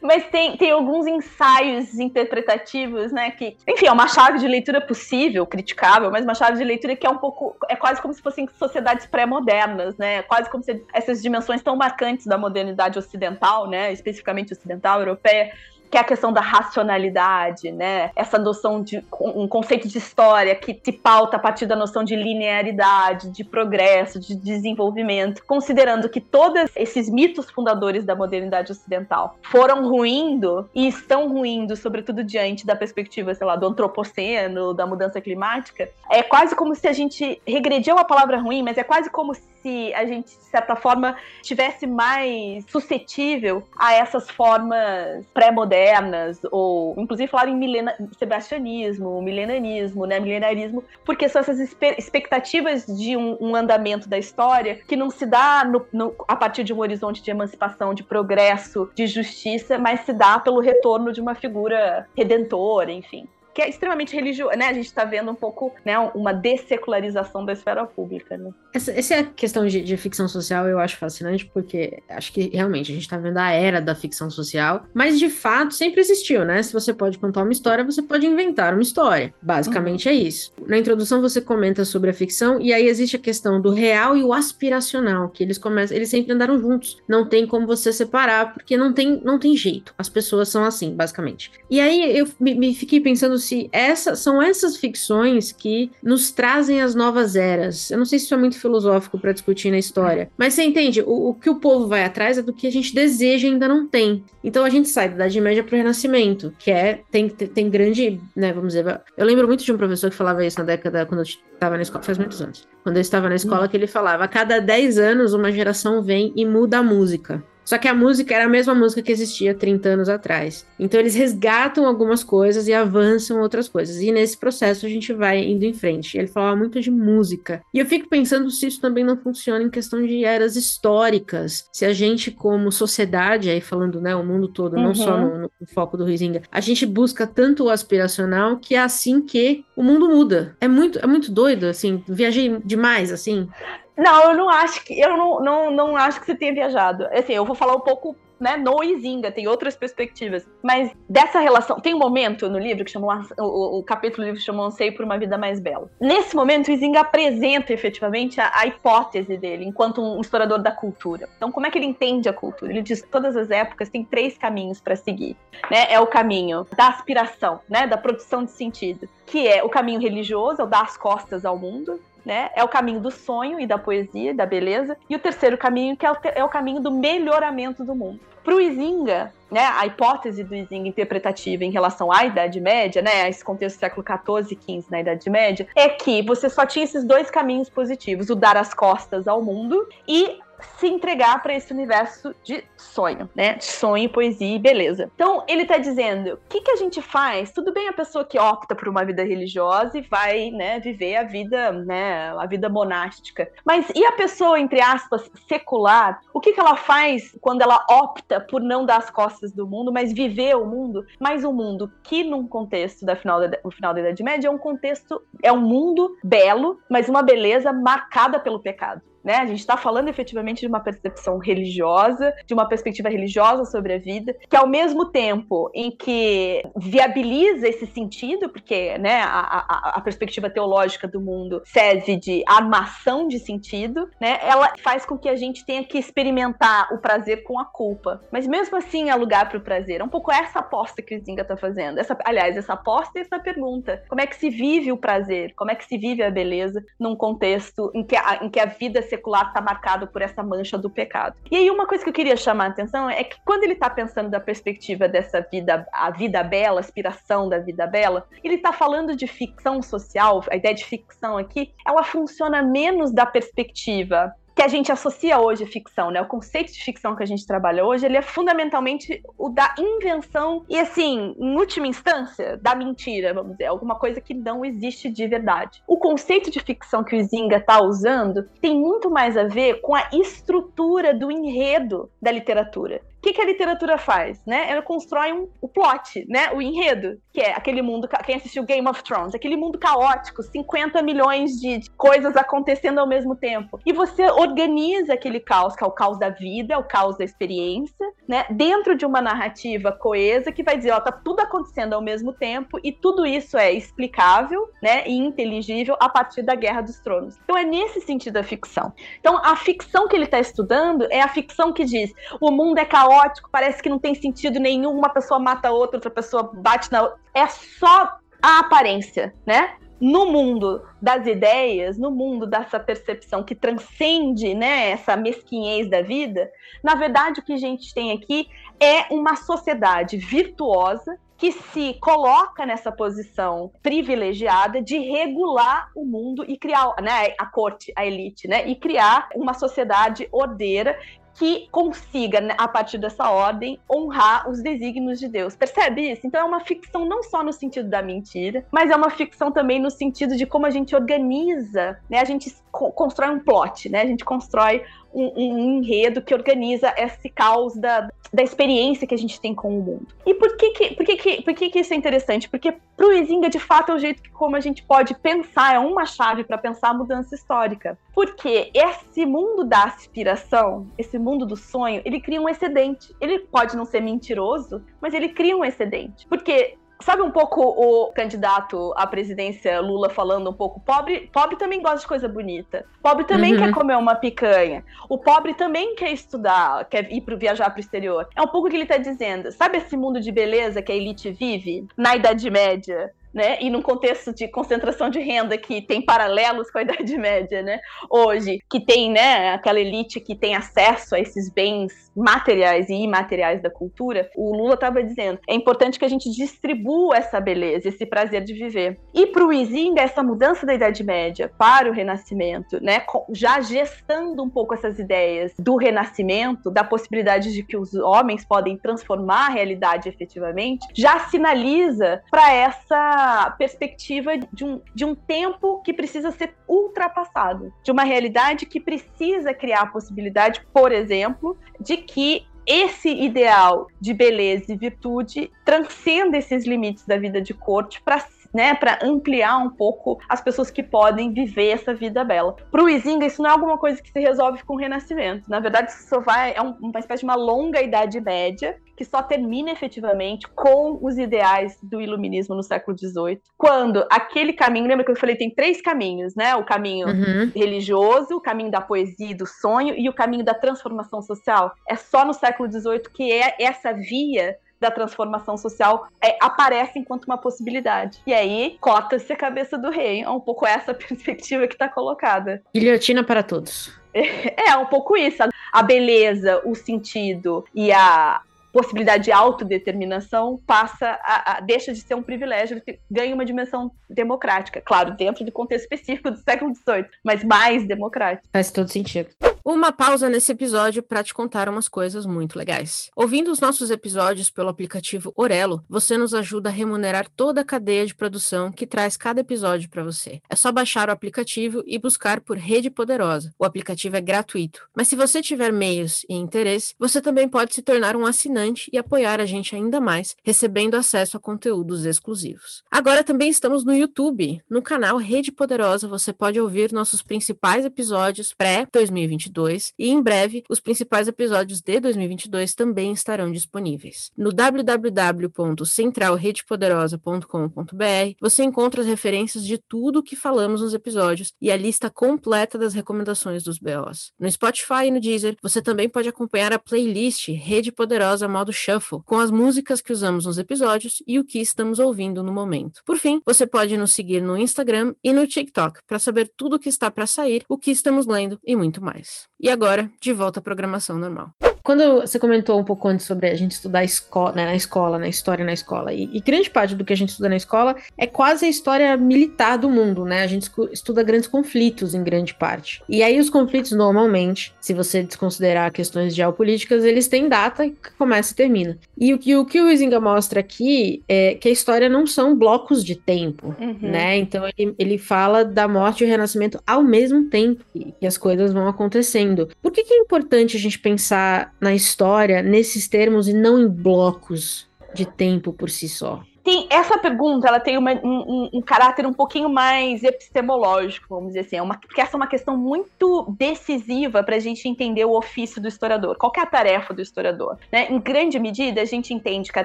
Mas tem, tem alguns ensaios interpretativos, né, que, enfim, é uma chave de leitura possível, criticável, mas uma chave de leitura que é um pouco, é quase como se fossem sociedades pré-modernas, né, quase como se essas dimensões tão marcantes da modernidade ocidental, né, especificamente ocidental, europeia, que é a questão da racionalidade, né? Essa noção de um conceito de história que se pauta a partir da noção de linearidade, de progresso, de desenvolvimento, considerando que todos esses mitos fundadores da modernidade ocidental foram ruindo e estão ruindo, sobretudo diante da perspectiva, sei lá, do antropoceno, da mudança climática, é quase como se a gente regrediu a palavra ruim, mas é quase como se a gente, de certa forma, tivesse mais suscetível a essas formas pré-modernas, ou inclusive falar em milena, sebastianismo, milenarismo, né? Milenarismo, porque são essas expectativas de um, um, andamento da história que não se dá no, no, a partir de um horizonte de emancipação, de progresso, de justiça, mas se dá pelo retorno de uma figura redentora, enfim que é extremamente religioso, né? A gente está vendo um pouco, né, uma dessecularização da esfera pública, né? Essa, essa é questão de, de, ficção social eu acho fascinante, porque acho que realmente a gente está vendo a era da ficção social, mas de fato sempre existiu, né? Se você pode contar uma história, você pode inventar uma história. Basicamente uhum. é isso. Na introdução você comenta sobre a ficção, e aí existe a questão do real e o aspiracional, que eles começam, eles sempre andaram juntos. Não tem como você separar, porque não tem, não tem jeito. As pessoas são assim, basicamente. E aí eu me, me fiquei pensando se essa, são essas ficções que nos trazem as novas eras. Eu não sei se isso é muito filosófico para discutir na história, mas você entende? O, o, que o povo vai atrás é do que a gente deseja e ainda não tem. Então a gente sai da Idade Média para o Renascimento, que é tem, tem grande, né, vamos dizer, eu lembro muito de um professor que falava isso na década quando eu estava na escola, faz muitos anos. Quando eu estava na escola, hum. que ele falava: a cada 10 anos uma geração vem e muda a música. Só que a música era a mesma música que existia 30 anos atrás. Então eles resgatam algumas coisas e avançam outras coisas. E nesse processo a gente vai indo em frente. Ele falava muito de música. E eu fico pensando se isso também não funciona em questão de eras históricas. Se a gente, como sociedade, aí falando, né, o mundo todo, uhum. não só uhum. no, no, foco do Rizinga, a gente busca tanto o aspiracional que é assim que o mundo muda. É muito, é muito doido, assim. Viajei demais, assim. Não, eu não acho que eu não, não, não acho que você tenha viajado. Assim, eu vou falar um pouco né, no Izinga, tem outras perspectivas. Mas dessa relação, tem um momento no livro que chama o, o capítulo do livro chama Anseio por uma Vida Mais Bela. Nesse momento, o Izinga apresenta efetivamente a, a, hipótese dele, enquanto um historiador da cultura. Então, como é que ele entende a cultura? Ele diz que todas as épocas têm três caminhos para seguir. Né? É o caminho da aspiração, né, da produção de sentido, que é o caminho religioso, é o dar as costas ao mundo, né? É o caminho do sonho e da poesia, da beleza. E o terceiro caminho, que é o, é o caminho do melhoramento do mundo. Para o Izinga, né, a hipótese do Izinga interpretativa em relação à Idade Média, né, a esse contexto do século XIV e XV na Idade Média, é que você só tinha esses dois caminhos positivos, o dar as costas ao mundo e se entregar para esse universo de sonho, né? Sonho, poesia e beleza. Então, ele está dizendo: o que, que a gente faz? Tudo bem a pessoa que opta por uma vida religiosa e vai, né, viver a vida, né, a vida monástica. Mas e a pessoa, entre aspas, secular? O que, que ela faz quando ela opta por não dar as costas do mundo, mas viver o mundo? Mas um mundo que, num contexto da final da, final da Idade Média, é um contexto, é um mundo belo, mas uma beleza marcada pelo pecado. Né? A gente está falando efetivamente de uma percepção religiosa, de uma perspectiva religiosa sobre a vida, que ao mesmo tempo em que viabiliza esse sentido, porque né, a, a, a perspectiva teológica do mundo serve de armação de sentido, né, ela faz com que a gente tenha que experimentar o prazer com a culpa. Mas mesmo assim há lugar para o prazer. É um pouco essa aposta que o Zinga está fazendo. Essa, aliás, essa aposta e essa pergunta. Como é que se vive o prazer? Como é que se vive a beleza num contexto em que a, em que a vida secular está marcado por essa mancha do pecado. E aí uma coisa que eu queria chamar a atenção é que quando ele está pensando da perspectiva dessa vida, a vida bela, a aspiração da vida bela, ele está falando de ficção social, a ideia de ficção aqui, ela funciona menos da perspectiva que a gente associa hoje à ficção, né? O conceito de ficção que a gente trabalha hoje, ele é fundamentalmente o da invenção e, assim, em última instância, da mentira, vamos dizer, alguma coisa que não existe de verdade. O conceito de ficção que o Zinga está usando tem muito mais a ver com a estrutura do enredo da literatura que, que a literatura faz? Né? Ela constrói um, o plot, né? o enredo, que é aquele mundo. Quem assistiu Game of Thrones? Aquele mundo caótico, 50 milhões de, de coisas acontecendo ao mesmo tempo. E você organiza aquele caos, que é o caos da vida, o caos da experiência, né? dentro de uma narrativa coesa que vai dizer: ó, tá tudo acontecendo ao mesmo tempo e tudo isso é explicável né? e inteligível a partir da Guerra dos Tronos. Então é nesse sentido a ficção. Então a ficção que ele está estudando é a ficção que diz: o mundo é caótico parece que não tem sentido nenhum, uma pessoa mata outra, outra pessoa bate na outra. É só a aparência, né? No mundo das ideias, no mundo dessa percepção que transcende né, essa mesquinhez da vida, na verdade o que a gente tem aqui é uma sociedade virtuosa que se coloca nessa posição privilegiada de regular o mundo e criar né, a corte, a elite, né, e criar uma sociedade ordeira que consiga, né, a partir dessa ordem, honrar os desígnios de Deus. Percebe isso? Então é uma ficção não só no sentido da mentira, mas é uma ficção também no sentido de como a gente organiza, né? A gente constrói um plot, né? A gente constrói um, um, enredo que organiza esse caos da, da experiência que a gente tem com o mundo. E por que que, por que, que, por que, que isso é interessante? Porque pro Izinga, de fato, é o jeito que como a gente pode pensar, é uma chave para pensar a mudança histórica. Porque esse mundo da aspiração, esse mundo do sonho, ele cria um excedente. Ele pode não ser mentiroso, mas ele cria um excedente. Porque Sabe um pouco o candidato à presidência Lula falando um pouco pobre? Pobre também gosta de coisa bonita. Pobre também uhum. quer comer uma picanha. O pobre também quer estudar, quer ir para viajar para o exterior. É um pouco o que ele está dizendo. Sabe esse mundo de beleza que a elite vive na Idade Média? Né? E num contexto de concentração de renda que tem paralelos com a Idade Média, né? Hoje, que tem, né, aquela elite que tem acesso a esses bens materiais e imateriais da cultura, o Lula estava dizendo, é importante que a gente distribua essa beleza, esse prazer de viver. E para o Izinga, essa mudança da Idade Média para o Renascimento, né, já gestando um pouco essas ideias do Renascimento, da possibilidade de que os homens podem transformar a realidade efetivamente, já sinaliza para essa perspectiva de um, de um tempo que precisa ser ultrapassado, de uma realidade que precisa criar a possibilidade, por exemplo, de que esse ideal de beleza e virtude transcenda esses limites da vida de corte para né, para ampliar um pouco as pessoas que podem viver essa vida bela. Para o Izinga, isso não é alguma coisa que se resolve com o Renascimento. Na verdade, isso só vai é um, uma espécie de uma longa Idade Média que só termina efetivamente com os ideais do iluminismo no século XVIII, quando aquele caminho, lembra que eu falei, tem três caminhos, né? O caminho uhum. religioso, o caminho da poesia e do sonho e o caminho da transformação social. É só no século XVIII que é essa via da transformação social é, aparece enquanto uma possibilidade. E aí, cota-se a cabeça do rei. É um pouco essa perspectiva que está colocada. Guilhotina para todos. É, é um pouco isso. A beleza, o sentido e a, possibilidade de autodeterminação passa a, a, deixa de ser um privilégio, ganha uma dimensão democrática, claro, dentro do contexto específico do século XVIII, mas mais democrático. Faz todo sentido. Uma pausa nesse episódio para te contar umas coisas muito legais. Ouvindo os nossos episódios pelo aplicativo Orelo, você nos ajuda a remunerar toda a cadeia de produção que traz cada episódio para você. É só baixar o aplicativo e buscar por Rede Poderosa. O aplicativo é gratuito. Mas se você tiver meios e interesse, você também pode se tornar um assinante e apoiar a gente ainda mais, recebendo acesso a conteúdos exclusivos. Agora também estamos no YouTube. No canal Rede Poderosa você pode ouvir nossos principais episódios pré-2022 2022 e em breve os principais episódios de 2022 também estarão disponíveis. No www.centralredepoderosa.com.br você encontra as referências de tudo que falamos nos episódios e a lista completa das recomendações dos BOs. No Spotify e no Deezer você também pode acompanhar a playlist Rede Poderosa Modo Shuffle com as músicas que usamos nos episódios e o que estamos ouvindo no momento. Por fim, você pode nos seguir no Instagram e no TikTok para saber tudo o que está para sair, o que estamos lendo e muito mais. E agora, de volta à programação normal. Quando você comentou um pouco antes sobre a gente estudar escola, né, na escola, na história na escola, e, e, grande parte do que a gente estuda na escola é quase a história militar do mundo, né? A gente estuda grandes conflitos em grande parte. E aí os conflitos normalmente, se você desconsiderar questões geopolíticas, eles têm data que começa e termina. E o que o, que o Izinga mostra aqui é que a história não são blocos de tempo, uhum. né? Então ele, ele fala da morte e o renascimento ao mesmo tempo que as coisas vão acontecendo. Por que, que é importante a gente pensar na história nesses termos e não em blocos de tempo por si só? Tem essa pergunta, ela tem uma, um, um, caráter um pouquinho mais epistemológico, vamos dizer assim, é uma, porque essa é uma questão muito decisiva para a gente entender o ofício do historiador. Qual é a tarefa do historiador? Né? Em grande medida, a gente entende que a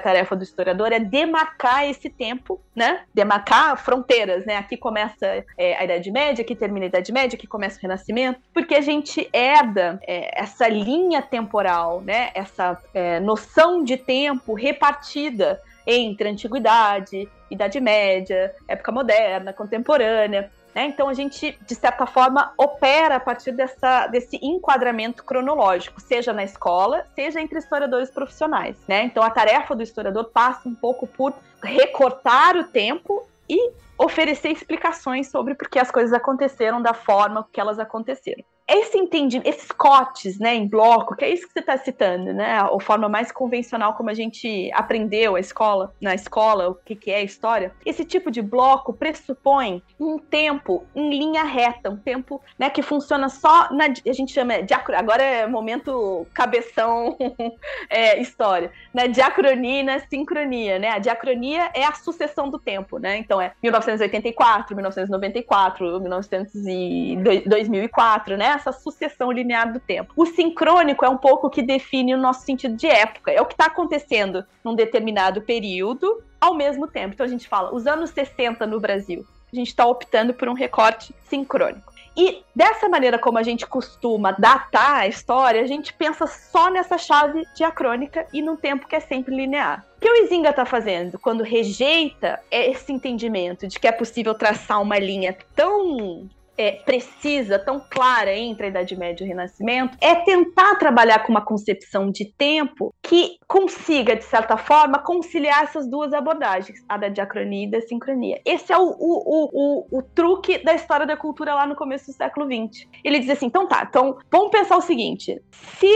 tarefa do historiador é demarcar esse tempo, né? Demarcar fronteiras, né? Aqui começa é, a Idade Média, aqui termina a Idade Média, aqui começa o Renascimento, porque a gente herda é, essa linha temporal, né? Essa é, noção de tempo repartida entre antiguidade, Idade Média, época moderna, contemporânea. Né? Então a gente, de certa forma, opera a partir dessa, desse enquadramento cronológico, seja na escola, seja entre historiadores profissionais. Né? Então a tarefa do historiador passa um pouco por recortar o tempo e oferecer explicações sobre por que as coisas aconteceram da forma que elas aconteceram esse entendimento, esses cotes, né, em bloco, que é isso que você está citando, né, a forma mais convencional como a gente aprendeu a escola, na escola, o que, que é história, esse tipo de bloco pressupõe um tempo em linha reta, um tempo, né, que funciona só na, a gente chama de agora é momento cabeção é, história, né, diacronia e na sincronia, né, a diacronia é a sucessão do tempo, né, então é 1984, 1994, 1900 e 2004, né, essa sucessão linear do tempo. O sincrônico é um pouco o que define o nosso sentido de época. É o que está acontecendo num determinado período ao mesmo tempo. Então a gente fala, os anos 60 no Brasil, a gente está optando por um recorte sincrônico. E dessa maneira como a gente costuma datar a história, a gente pensa só nessa chave diacrônica e num tempo que é sempre linear. O que o Izinga está fazendo quando rejeita esse entendimento de que é possível traçar uma linha tão é, precisa, tão clara entre a Idade Média e o Renascimento, é tentar trabalhar com uma concepção de tempo que consiga, de certa forma, conciliar essas duas abordagens, a da diacronia e da sincronia. Esse é o, o, o, o, truque da história da cultura lá no começo do século XX. Ele diz assim: então tá, então vamos pensar o seguinte: se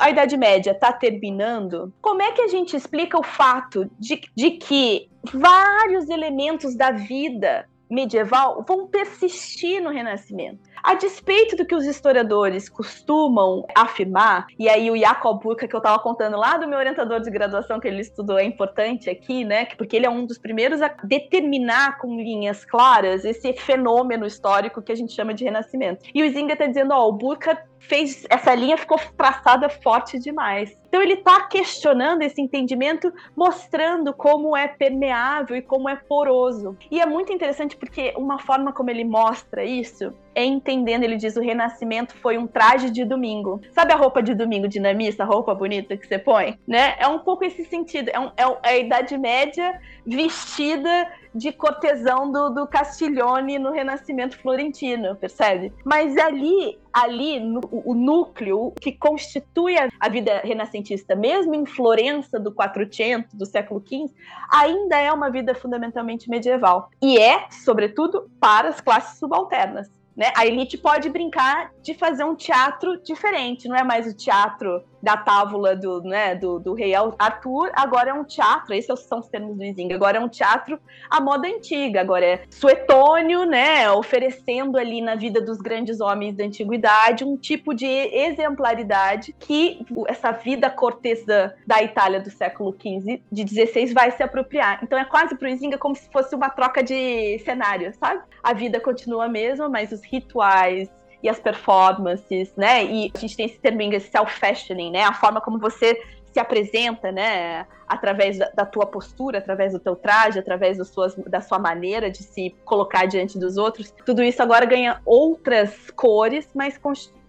a Idade Média está terminando, como é que a gente explica o fato de, de que vários elementos da vida medieval vão persistir no Renascimento. A despeito do que os historiadores costumam afirmar, e aí o Jacob Burka, que eu estava contando lá do meu orientador de graduação, que ele estudou, é importante aqui, né? Porque ele é um dos primeiros a determinar com linhas claras esse fenômeno histórico que a gente chama de renascimento. E o Zinga está dizendo, ó, o Burka fez essa linha ficou traçada forte demais. Então ele está questionando esse entendimento, mostrando como é permeável e como é poroso. E é muito interessante porque uma forma como ele mostra isso é entendendo, ele diz, o renascimento foi um traje de domingo. Sabe a roupa de domingo dinamista, a roupa bonita que você põe? Né? É um pouco esse sentido. É, um, é a Idade Média vestida de cortesão do, do Castiglione no Renascimento Florentino, percebe? Mas ali, ali no, o núcleo que constitui a, a, vida renascentista, mesmo em Florença do 400, do século XV, ainda é uma vida fundamentalmente medieval. E é, sobretudo, para as classes subalternas. Né? A elite pode brincar de fazer um teatro diferente, não é mais o teatro da tábula do, né, do, do rei Arthur, agora é um teatro, esses são os termos do Izinga, agora é um teatro à moda antiga, agora é Suetônio, né, oferecendo ali na vida dos grandes homens da antiguidade um tipo de exemplaridade que essa vida cortesã da Itália do século XV, de 16, vai se apropriar. Então é quase pro Izinga como se fosse uma troca de cenário, sabe? A vida continua a mesma, mas os rituais, e as performances, né? E a gente tem esse termo em inglês, self-fashioning, né? A forma como você se apresenta, né? Através da, da, tua postura, através do teu traje, através suas, da sua maneira de se colocar diante dos outros. Tudo isso agora ganha outras cores, mas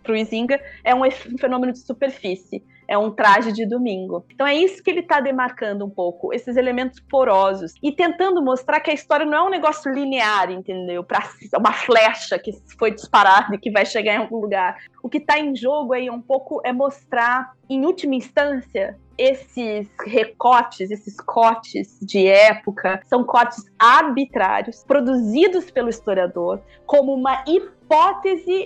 para o Izinga é um fenômeno de superfície é um traje de domingo. Então é isso que ele está demarcando um pouco, esses elementos porosos e tentando mostrar que a história não é um negócio linear, entendeu? Para uma flecha que foi disparada e que vai chegar em algum lugar. O que está em jogo aí um pouco é mostrar, em última instância, esses recortes, esses cortes de época, são cortes arbitrários, produzidos pelo historiador, como uma hipótese,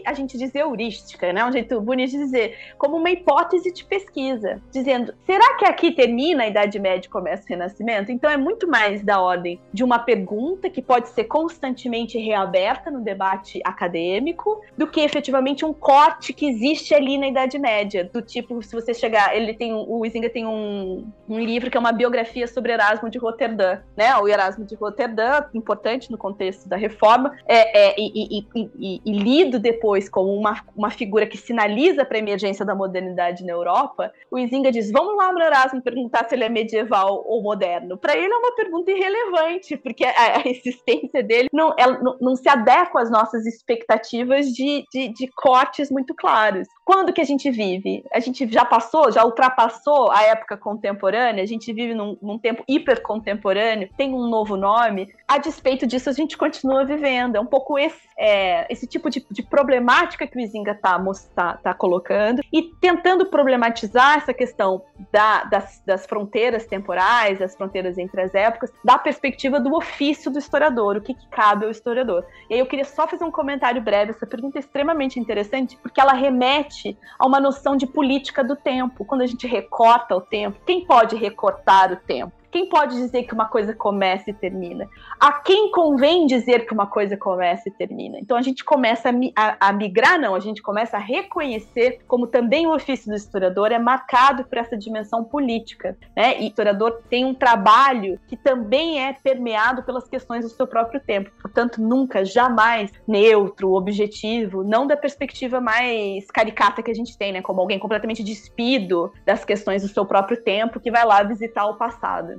a gente diz heurística, né? Um jeito bonito de dizer, como uma hipótese de pesquisa, dizendo: será que aqui termina a Idade Média e começa o Renascimento? Então é muito mais da ordem de uma pergunta que pode ser constantemente reaberta no debate acadêmico, do que efetivamente um corte que existe ali na Idade Média, do tipo, se você chegar, ele tem o Isinga tem um, um livro que é uma biografia sobre Erasmo de Roterdã, né? O Erasmo de Roterdã, importante no contexto da reforma, é, é e, e, e, e, lido depois como uma, uma figura que sinaliza para a emergência da modernidade na Europa, o Izinga diz: vamos lá no Erasmo perguntar se ele é medieval ou moderno. Para ele é uma pergunta irrelevante, porque a, a existência dele não, ela, não, não, se adequa às nossas expectativas de, de, de cortes muito claros. Quando que a gente vive? A gente já passou, já ultrapassou a época contemporânea, a gente vive num, num tempo hipercontemporâneo, tem um novo nome. A despeito disso, a gente continua vivendo. É um pouco esse, é, esse tipo de, de, problemática que o Izinga está tá, tá colocando e tentando problematizar essa questão da, das, das fronteiras temporais, das fronteiras entre as épocas, da perspectiva do ofício do historiador, o que, que cabe ao historiador. E aí eu queria só fazer um comentário breve. Essa pergunta é extremamente interessante porque ela remete a uma noção de política do tempo. Quando a gente recorta o tempo, quem pode recortar o tempo? Quem pode dizer que uma coisa começa e termina? A quem convém dizer que uma coisa começa e termina? Então a gente começa a, migrar, não, a gente começa a reconhecer como também o ofício do historiador é marcado por essa dimensão política. Né? E o historiador tem um trabalho que também é permeado pelas questões do seu próprio tempo. Portanto, nunca, jamais neutro, objetivo, não da perspectiva mais caricata que a gente tem, né? Como alguém completamente despido das questões do seu próprio tempo que vai lá visitar o passado.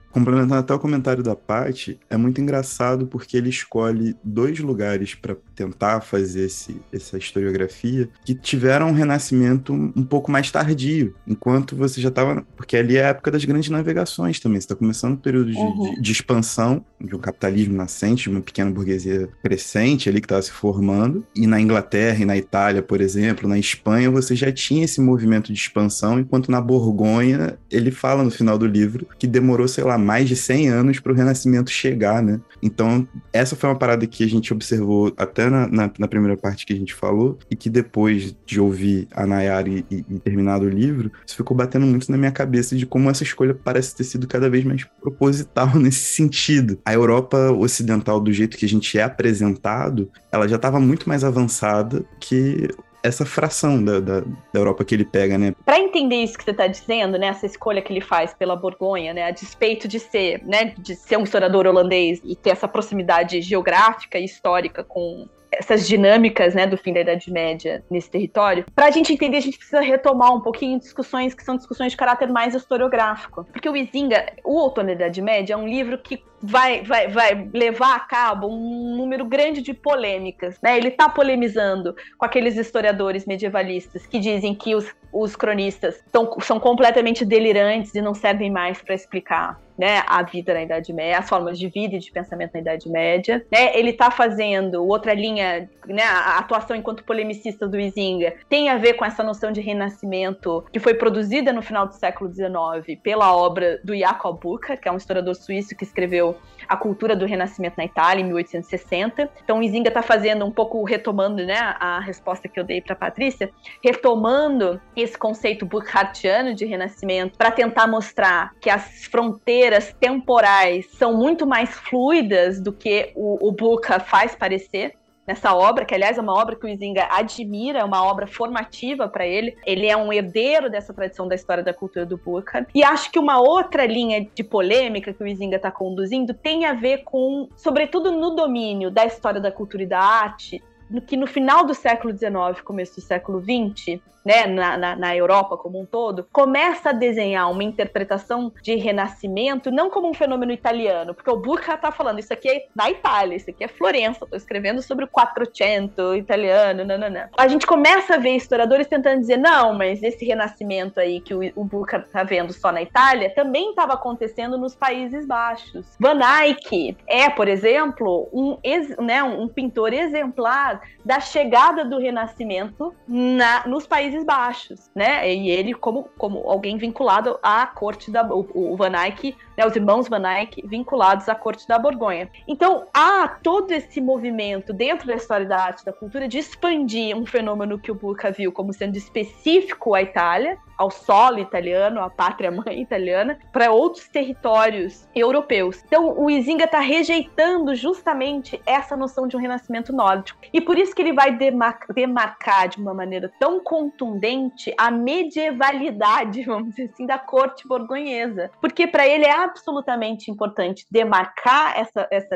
Complementando até o comentário da Paty, é muito engraçado porque ele escolhe dois lugares para tentar fazer esse, essa historiografia que tiveram um renascimento um pouco mais tardio, enquanto você já estava. Porque ali é a época das grandes navegações também. Você está começando um período de, uhum. de, de, expansão, de um capitalismo nascente, de uma pequena burguesia crescente ali que estava se formando. E na Inglaterra e na Itália, por exemplo, na Espanha, você já tinha esse movimento de expansão, enquanto na Borgonha, ele fala no final do livro que demorou, sei lá, mais de 100 anos para o renascimento chegar, né? Então, essa foi uma parada que a gente observou até na, na, na, primeira parte que a gente falou, e que depois de ouvir a Nayara e, e, e terminado o livro, isso ficou batendo muito na minha cabeça de como essa escolha parece ter sido cada vez mais proposital nesse sentido. A Europa Ocidental, do jeito que a gente é apresentado, ela já estava muito mais avançada que essa fração da, da, da, Europa que ele pega, né? Para entender isso que você está dizendo, né, essa escolha que ele faz pela Borgonha, né, a despeito de ser, né, de ser um historiador holandês e ter essa proximidade geográfica e histórica com essas dinâmicas né, do fim da Idade Média nesse território, para a gente entender, a gente precisa retomar um pouquinho discussões que são discussões de caráter mais historiográfico. Porque o Izinga, O Outono da Idade Média, é um livro que vai, vai, vai levar a cabo um número grande de polêmicas. Né? Ele está polemizando com aqueles historiadores medievalistas que dizem que os, os cronistas tão, são completamente delirantes e não servem mais para explicar né, a vida na Idade Média, as formas de vida e de pensamento na Idade Média. Né? Ele está fazendo outra linha, né, a atuação enquanto polemicista do Izinga tem a ver com essa noção de renascimento que foi produzida no final do século XIX pela obra do Jakob Burckhardt, que é um historiador suíço que escreveu a cultura do Renascimento na Itália, em 1860. Então, o Izinga está fazendo um pouco, retomando né, a resposta que eu dei para Patrícia, retomando esse conceito Burkhardtiano de Renascimento para tentar mostrar que as fronteiras temporais são muito mais fluidas do que o, o Burkhardt faz parecer nessa obra, que aliás é uma obra que o Izinga admira, é uma obra formativa para ele. Ele é um herdeiro dessa tradição da história da cultura do Burkhardt. E acho que uma outra linha de polêmica que o Izinga está conduzindo tem a ver com, sobretudo no domínio da história da cultura e da arte, que no final do século XIX, começo do século XX, né, na, na, na, Europa como um todo, começa a desenhar uma interpretação de renascimento não como um fenômeno italiano, porque o Burca está falando isso aqui é da Itália, isso aqui é Florença, estou escrevendo sobre o Quattrocento italiano, não. A gente começa a ver historiadores tentando dizer, não, mas esse renascimento aí que o, o Burca está vendo só na Itália também estava acontecendo nos Países Baixos. Van Eyck é, por exemplo, um, né, um pintor exemplar da chegada do renascimento na, nos Países Baixos, né? E ele como, como alguém vinculado à corte da o, o Van Eyck, né, os irmãos Van Eyck vinculados à corte da Borgonha. Então há todo esse movimento dentro da história da arte da cultura de expandir um fenômeno que o Burca viu como sendo específico à Itália, ao solo italiano, à pátria-mãe italiana, para outros territórios europeus. Então, o Izinga está rejeitando justamente essa noção de um renascimento nórdico. E por isso que ele vai demar demarcar de uma maneira tão contundente a medievalidade, vamos dizer assim, da corte borgonhesa. Porque para ele é absolutamente importante demarcar essa, essa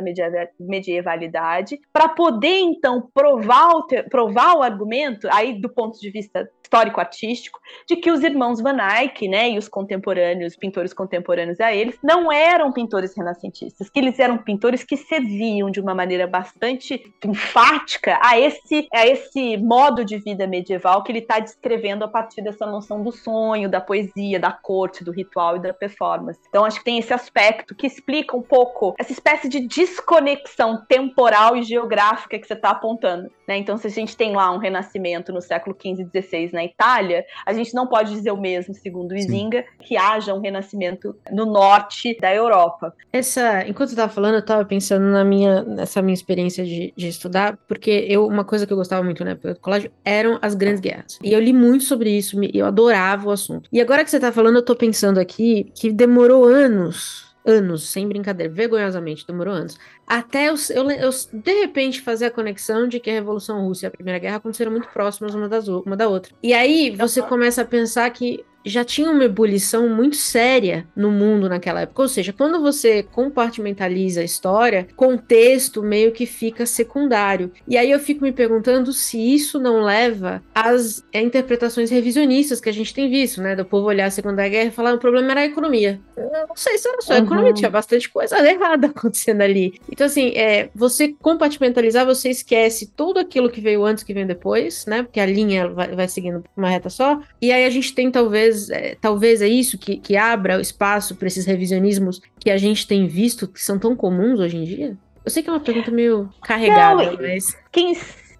medievalidade para poder, então, provar o, provar o argumento, aí do ponto de vista histórico-artístico, de que os irmãos Van Eyck, né, e os contemporâneos, pintores contemporâneos a eles, não eram pintores renascentistas, que eles eram pintores que serviam de uma maneira bastante enfática a esse, a esse modo de vida medieval que ele está descrevendo a partir dessa noção do sonho, da poesia, da corte, do ritual e da performance. Então acho que tem esse aspecto que explica um pouco essa espécie de desconexão temporal e geográfica que você está apontando. Né? Então, se a gente tem lá um renascimento no século XV e XVI na Itália, a gente não pode dizer o mesmo, segundo Izinga, que haja um renascimento no norte da Europa. Essa, enquanto eu estava falando, eu estava pensando na minha, nessa minha experiência de, de estudar, porque eu, uma coisa que eu gostava muito na época do colégio eram as grandes guerras. E eu li muito sobre isso, eu adorava o assunto. E agora que você está falando, eu estou pensando aqui que demorou anos anos, sem brincadeira, vergonhosamente, demorou anos. Até eu, eu, eu, de repente, fazer a conexão de que a Revolução Russa e a Primeira Guerra aconteceram muito próximas uma, das, uma da outra. E aí você começa a pensar que já tinha uma ebulição muito séria no mundo naquela época. Ou seja, quando você compartimentaliza a história, contexto meio que fica secundário. E aí eu fico me perguntando se isso não leva às interpretações revisionistas que a gente tem visto, né? Do povo olhar a Segunda Guerra e falar o problema era a economia. Eu não sei se era só a uhum. economia, tinha bastante coisa errada acontecendo ali. Então, assim, é, você compartimentalizar, você esquece tudo aquilo que veio antes que vem depois, né? Porque a linha vai, vai seguindo uma reta só. E aí a gente tem talvez, é, talvez é isso que, que abra o espaço para esses revisionismos que a gente tem visto que são tão comuns hoje em dia. Eu sei que é uma pergunta meio carregada, não, mas. Quem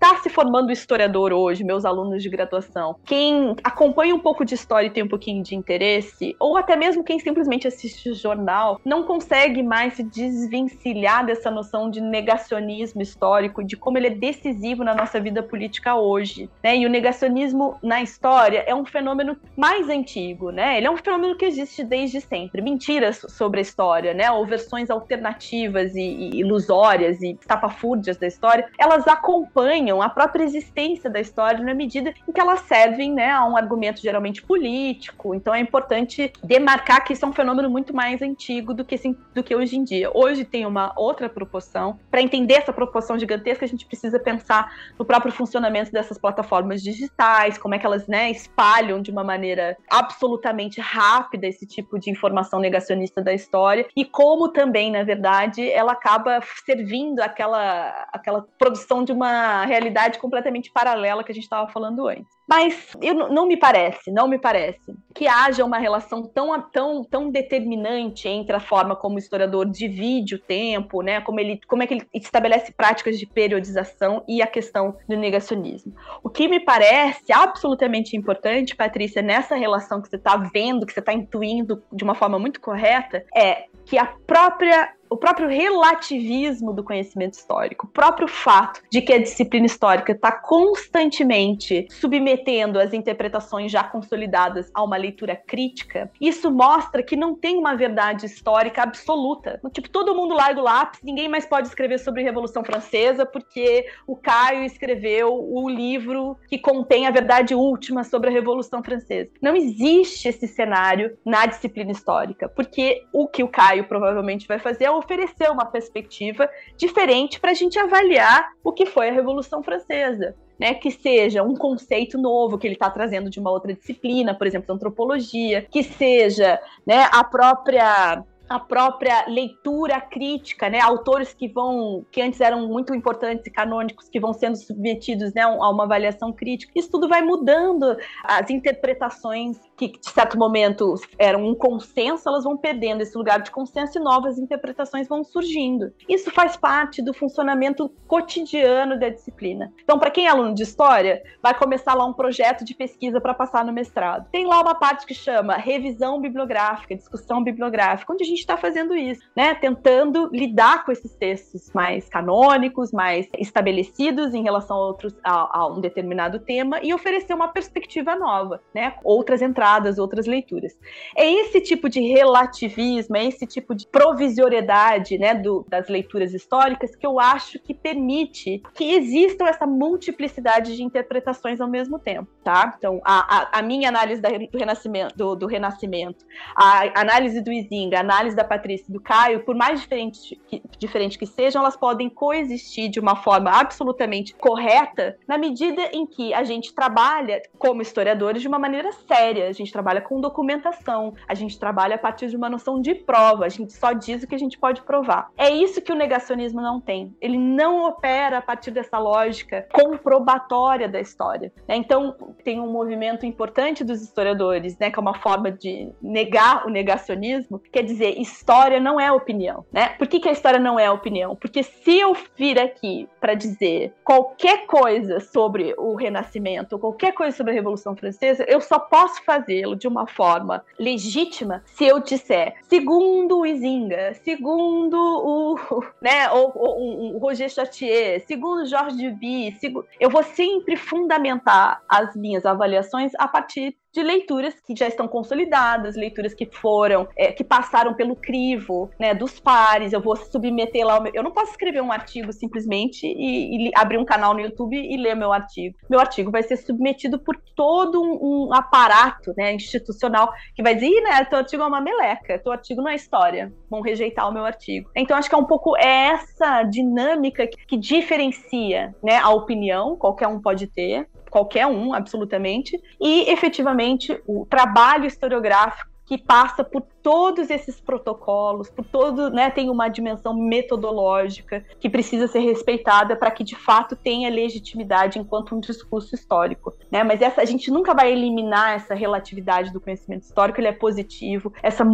está se formando historiador hoje, meus alunos de graduação, quem acompanha um pouco de história e tem um pouquinho de interesse, ou até mesmo quem simplesmente assiste jornal, não consegue mais se desvencilhar dessa noção de negacionismo histórico, de como ele é decisivo na nossa vida política hoje. Né? E o negacionismo na história é um fenômeno mais antigo, né? Ele é um fenômeno que existe desde sempre. Mentiras sobre a história, né? Ou versões alternativas e, e ilusórias e estapafúrdias da história, elas acompanham a própria existência da história na medida em que elas servem né, a um argumento geralmente político. Então é importante demarcar que isso é um fenômeno muito mais antigo do que, do que hoje em dia. Hoje tem uma outra proporção. Para entender essa proporção gigantesca, a gente precisa pensar no próprio funcionamento dessas plataformas digitais, como é que elas né, espalham de uma maneira absolutamente rápida esse tipo de informação negacionista da história e como também, na verdade, ela acaba servindo aquela, aquela produção de uma realidade completamente paralela que a gente estava falando antes. Mas eu, não me parece, não me parece que haja uma relação tão, tão, tão determinante entre a forma como o historiador divide o tempo, né? Como, ele, como é que ele estabelece práticas de periodização e a questão do negacionismo. O que me parece absolutamente importante, Patrícia, nessa relação que você está vendo, que você está intuindo de uma forma muito correta, é que a própria o próprio relativismo do conhecimento histórico, o próprio fato de que a disciplina histórica está constantemente submetendo as interpretações já consolidadas a uma leitura crítica, isso mostra que não tem uma verdade histórica absoluta. Tipo, todo mundo larga o lápis, ninguém mais pode escrever sobre a Revolução Francesa porque o Caio escreveu o livro que contém a verdade última sobre a Revolução Francesa. Não existe esse cenário na disciplina histórica, porque o que o Caio provavelmente vai fazer é oferecer uma perspectiva diferente para a gente avaliar o que foi a Revolução Francesa. Né, que seja um conceito novo que ele está trazendo de uma outra disciplina, por exemplo, antropologia, que seja né, a própria a própria leitura crítica, né? Autores que vão, que antes eram muito importantes e canônicos, que vão sendo submetidos né, a uma avaliação crítica. Isso tudo vai mudando as interpretações que, de certo momento, eram um consenso, elas vão perdendo esse lugar de consenso e novas interpretações vão surgindo. Isso faz parte do funcionamento cotidiano da disciplina. Então, para quem é aluno de história, vai começar lá um projeto de pesquisa para passar no mestrado. Tem lá uma parte que chama revisão bibliográfica, discussão bibliográfica, onde a gente está fazendo isso, né? Tentando lidar com esses textos mais canônicos, mais estabelecidos em relação a outros a, a um determinado tema e oferecer uma perspectiva nova, né? Outras entradas entradas, outras leituras. É esse tipo de relativismo, é esse tipo de provisoriedade né, do, das leituras históricas que eu acho que permite que existam essa multiplicidade de interpretações ao mesmo tempo, tá? Então, a, a, a minha análise da, do, renascimento, do, do, Renascimento, a análise do Izinga, a análise da Patrícia e do Caio, por mais diferente que, diferente que sejam, elas podem coexistir de uma forma absolutamente correta na medida em que a gente trabalha como historiadores de uma maneira séria, gente trabalha com documentação, a gente trabalha a partir de uma noção de prova, a gente só diz o que a gente pode provar. É isso que o negacionismo não tem. Ele não opera a partir dessa lógica comprobatória da história. Né? Então, tem um movimento importante dos historiadores, né, que é uma forma de negar o negacionismo, quer dizer, história não é opinião. Né? Por que, que a história não é opinião? Porque se eu vir aqui para dizer qualquer coisa sobre o Renascimento, qualquer coisa sobre a Revolução Francesa, eu só posso fazê-lo de uma forma legítima se eu disser, segundo o Izinga, segundo o, né, o, o, o Roger Chartier, segundo Georges Duby, eu vou sempre fundamentar as minhas avaliações a partir de leituras que já estão consolidadas, leituras que foram, é, que passaram pelo crivo, né, dos pares, eu vou submeter lá, meu... eu não posso escrever um artigo simplesmente e, e, abrir um canal no YouTube e ler meu artigo. Meu artigo vai ser submetido por todo um, um aparato, né, institucional que vai dizer, né, teu artigo é uma meleca, teu artigo não é história, vão rejeitar o meu artigo. Então acho que é um pouco essa dinâmica que, que diferencia, né, a opinião, qualquer um pode ter, qualquer um, absolutamente, e efetivamente o trabalho historiográfico que passa por todos esses protocolos, por todo, né, tem uma dimensão metodológica que precisa ser respeitada para que de fato tenha legitimidade enquanto um discurso histórico, né? Mas essa a gente nunca vai eliminar essa relatividade do conhecimento histórico, ele é positivo. Essa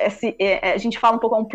esse, é, é, a gente fala um pouco é um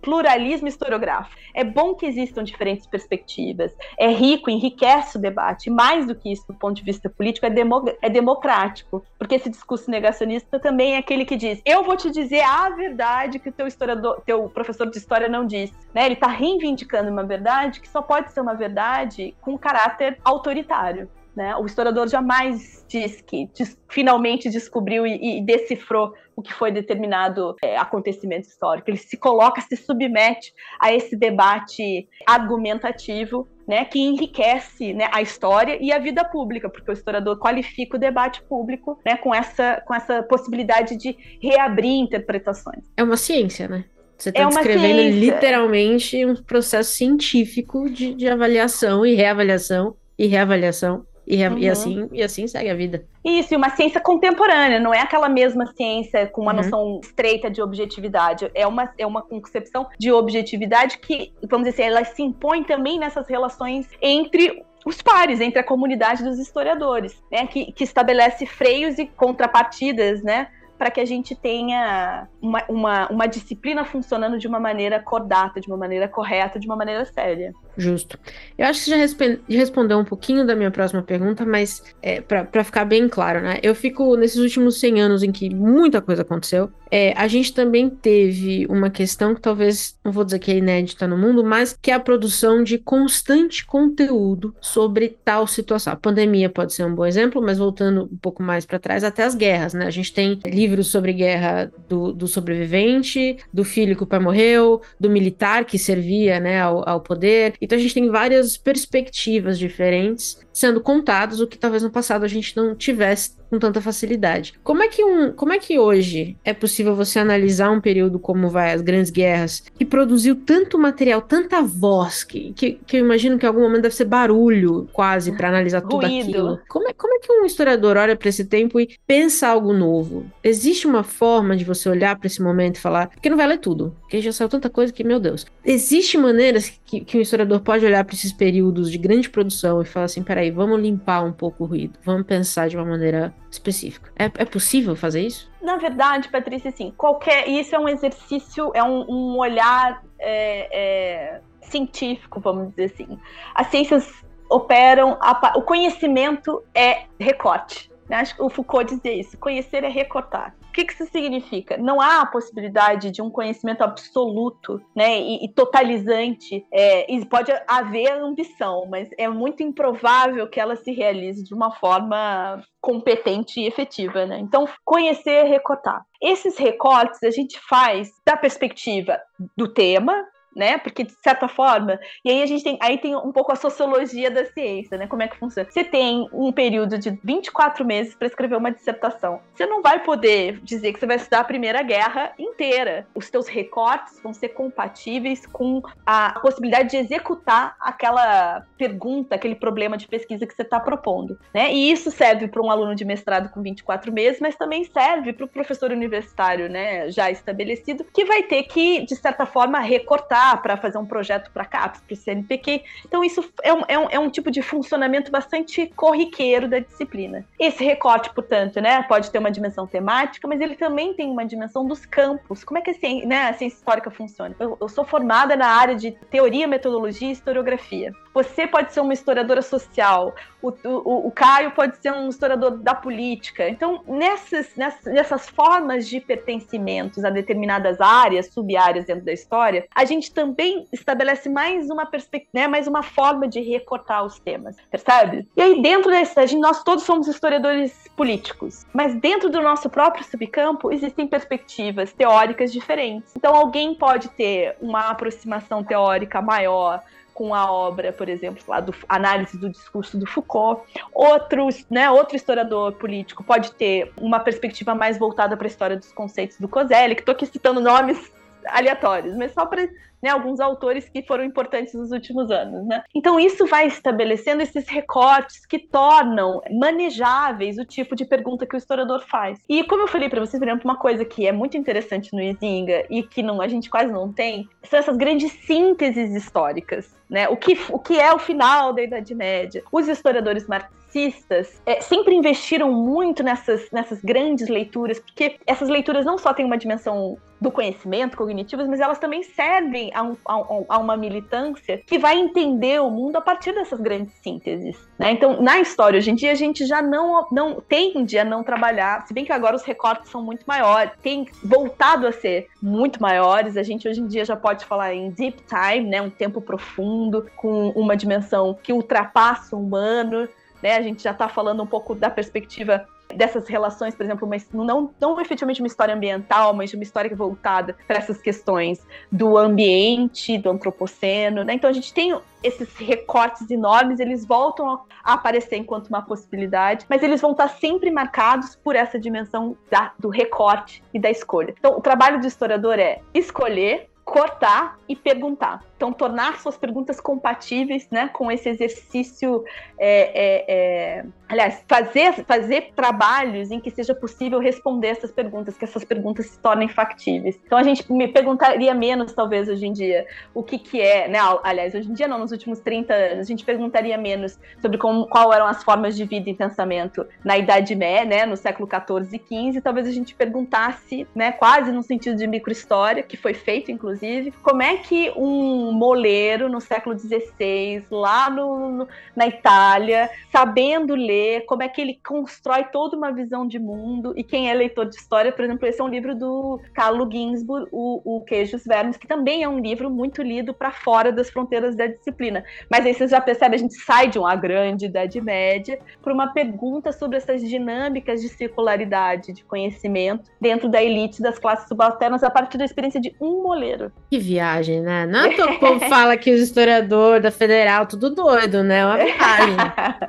pluralismo historiográfico. É bom que existam diferentes perspectivas. É rico, enriquece o debate. Mais do que isso, do ponto de vista político, é, demo, é democrático, porque esse discurso negacionista também é aquele que diz: eu vou te dizer a verdade que o teu historiador, teu professor de história não disse. Né? Ele está reivindicando uma verdade que só pode ser uma verdade com caráter autoritário. Né? O historiador jamais diz que finalmente descobriu e, e, decifrou o que foi determinado é, acontecimento histórico. Ele se coloca, se submete a esse debate argumentativo, né, que enriquece né, a história e a vida pública, porque o historiador qualifica o debate público né, com, essa, com essa possibilidade de reabrir interpretações. É uma ciência, né? Você está é descrevendo ciência. literalmente um processo científico de, de avaliação e reavaliação e reavaliação e, uhum. e, assim, e assim segue a vida. Isso, e uma ciência contemporânea, não é aquela mesma ciência com uma uhum. noção estreita de objetividade. É uma, é uma concepção de objetividade que, vamos dizer assim, ela se impõe também nessas relações entre os pares, entre a comunidade dos historiadores, né? Que, que estabelece freios e contrapartidas, né? Para que a gente tenha uma, uma, uma, disciplina funcionando de uma maneira cordata, de uma maneira correta, de uma maneira séria. Justo. Eu acho que você já respondeu um pouquinho da minha próxima pergunta, mas é, para ficar bem claro, né? Eu fico nesses últimos 100 anos em que muita coisa aconteceu. É, a gente também teve uma questão que talvez, não vou dizer que é inédita no mundo, mas que é a produção de constante conteúdo sobre tal situação. A pandemia pode ser um bom exemplo, mas voltando um pouco mais para trás, até as guerras, né? A gente tem livros sobre guerra do, do sobrevivente, do filho que o pai morreu, do militar que servia né, ao, ao poder. Então a gente tem várias perspectivas diferentes sendo contadas, o que talvez no passado a gente não tivesse com tanta facilidade. Como é que um, como é que hoje é possível você analisar um período como vai as grandes guerras, que produziu tanto material, tanta voz, que, que, que eu imagino que em algum momento deve ser barulho quase para analisar tudo Ruído. aquilo. Como é, como é que um historiador olha para esse tempo e pensa algo novo? Existe uma forma de você olhar para esse momento e falar, porque não vai ler tudo, porque já saiu tanta coisa que, meu Deus. Existem maneiras que, que um historiador pode olhar para esses períodos de grande produção e falar assim, peraí, vamos limpar um pouco o ruído, vamos pensar de uma maneira específica. É, é possível fazer isso? Na verdade, Patrícia, sim. Qualquer isso é um exercício, é um, um olhar é, é, científico, vamos dizer assim. As ciências operam, a, o conhecimento é recorte. Né? Acho que o Foucault dizia isso: conhecer é recortar que, que isso significa? Não há a possibilidade de um conhecimento absoluto né, e, e totalizante. É, e pode haver ambição, mas é muito improvável que ela se realize de uma forma competente e efetiva. Né? Então, conhecer é recortar. Esses recortes a gente faz da perspectiva do tema, né? Porque de certa forma, e aí a gente tem, aí tem um pouco a sociologia da ciência, né? Como é que funciona? Você tem um período de 24 meses para escrever uma dissertação. Você não vai poder dizer que você vai estudar a Primeira Guerra inteira. Os teus recortes vão ser compatíveis com a possibilidade de executar aquela pergunta, aquele problema de pesquisa que você está propondo, né? E isso serve para um aluno de mestrado com 24 meses, mas também serve para o professor universitário, né, já estabelecido, que vai ter que, de certa forma, recortar para fazer um projeto para CAPES, para o CNPq. Então, isso é um, é, um, é um tipo de funcionamento bastante corriqueiro da disciplina. Esse recorte, portanto, né, pode ter uma dimensão temática, mas ele também tem uma dimensão dos campos. Como é que a ciência, né, a ciência histórica funciona? Eu, eu sou formada na área de teoria, metodologia e historiografia. Você pode ser uma historiadora social, o, o, o Caio pode ser um historiador da política. Então, nessas, nessas, nessas formas de pertencimentos a determinadas áreas, sub-áreas dentro da história, a gente também estabelece mais uma perspectiva, né, mais uma forma de recortar os temas, percebe? E aí dentro desse, a gente, nós todos somos historiadores políticos, mas dentro do nosso próprio subcampo existem perspectivas teóricas diferentes. Então alguém pode ter uma aproximação teórica maior com a obra, por exemplo, lá do análise do discurso do Foucault. Outro, né, outro historiador político pode ter uma perspectiva mais voltada para a história dos conceitos do Coselli, que estou aqui citando nomes aleatórios, mas só para né, alguns autores que foram importantes nos últimos anos. Né? Então, isso vai estabelecendo esses recortes que tornam manejáveis o tipo de pergunta que o historiador faz. E como eu falei para vocês, por exemplo, uma coisa que é muito interessante no Izinga e que não, a gente quase não tem, são essas grandes sínteses históricas. Né? O, que, o que é o final da Idade Média? Os historiadores marxistas é, sempre investiram muito nessas, nessas grandes leituras, porque essas leituras não só têm uma dimensão do conhecimento cognitivas, mas elas também servem a, um, a, a, uma militância que vai entender o mundo a partir dessas grandes sínteses. Né? Então, na história, hoje em dia, a gente já não, não tende a não trabalhar, se bem que agora os recortes são muito maiores, tem voltado a ser muito maiores, a gente hoje em dia já pode falar em deep time, né? um tempo profundo, com uma dimensão que ultrapassa o humano, né? A gente já está falando um pouco da perspectiva dessas relações, por exemplo, mas não, não efetivamente uma história ambiental, mas uma história voltada para essas questões do ambiente, do antropoceno, né? Então a gente tem esses recortes enormes, eles voltam a aparecer enquanto uma possibilidade, mas eles vão estar sempre marcados por essa dimensão da, do recorte e da escolha. Então o trabalho do historiador é escolher cortar e perguntar. Então, tornar suas perguntas compatíveis né, com esse exercício. É, é, é... Aliás, fazer, fazer trabalhos em que seja possível responder essas perguntas, que essas perguntas se tornem factíveis. Então, a gente me perguntaria menos, talvez, hoje em dia, o que, que é. Né? Aliás, hoje em dia, não, nos últimos 30 anos, a gente perguntaria menos sobre como, qual eram as formas de vida e pensamento na Idade Média, né, no século XIV e XV. Talvez a gente perguntasse, né, quase no sentido de microhistória, que foi feito, inclusive, como é que um moleiro no século XVI, lá no, no, na Itália, sabendo ler, como é que ele constrói toda uma visão de mundo. E quem é leitor de história, por exemplo, esse é um livro do Carlo Ginzburg, o, o Queijos Vermes, que também é um livro muito lido para fora das fronteiras da disciplina. Mas aí vocês já percebem, a gente sai de uma grande Idade Média para uma pergunta sobre essas dinâmicas de circularidade, de conhecimento dentro da elite das classes subalternas a partir da experiência de um moleiro. Que viagem, né? Não é o povo fala que os historiadores da Federal, tudo doido, né? É uma viagem.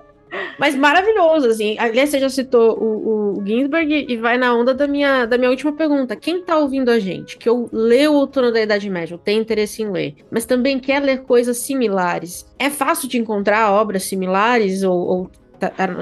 Mas maravilhoso, assim. Aliás, você já citou o, o Ginsberg e vai na onda da minha, da minha última pergunta. Quem tá ouvindo a gente, que eu leio o Outono da Idade Média, eu tenho interesse em ler, mas também quer ler coisas similares, é fácil de encontrar obras similares ou, ou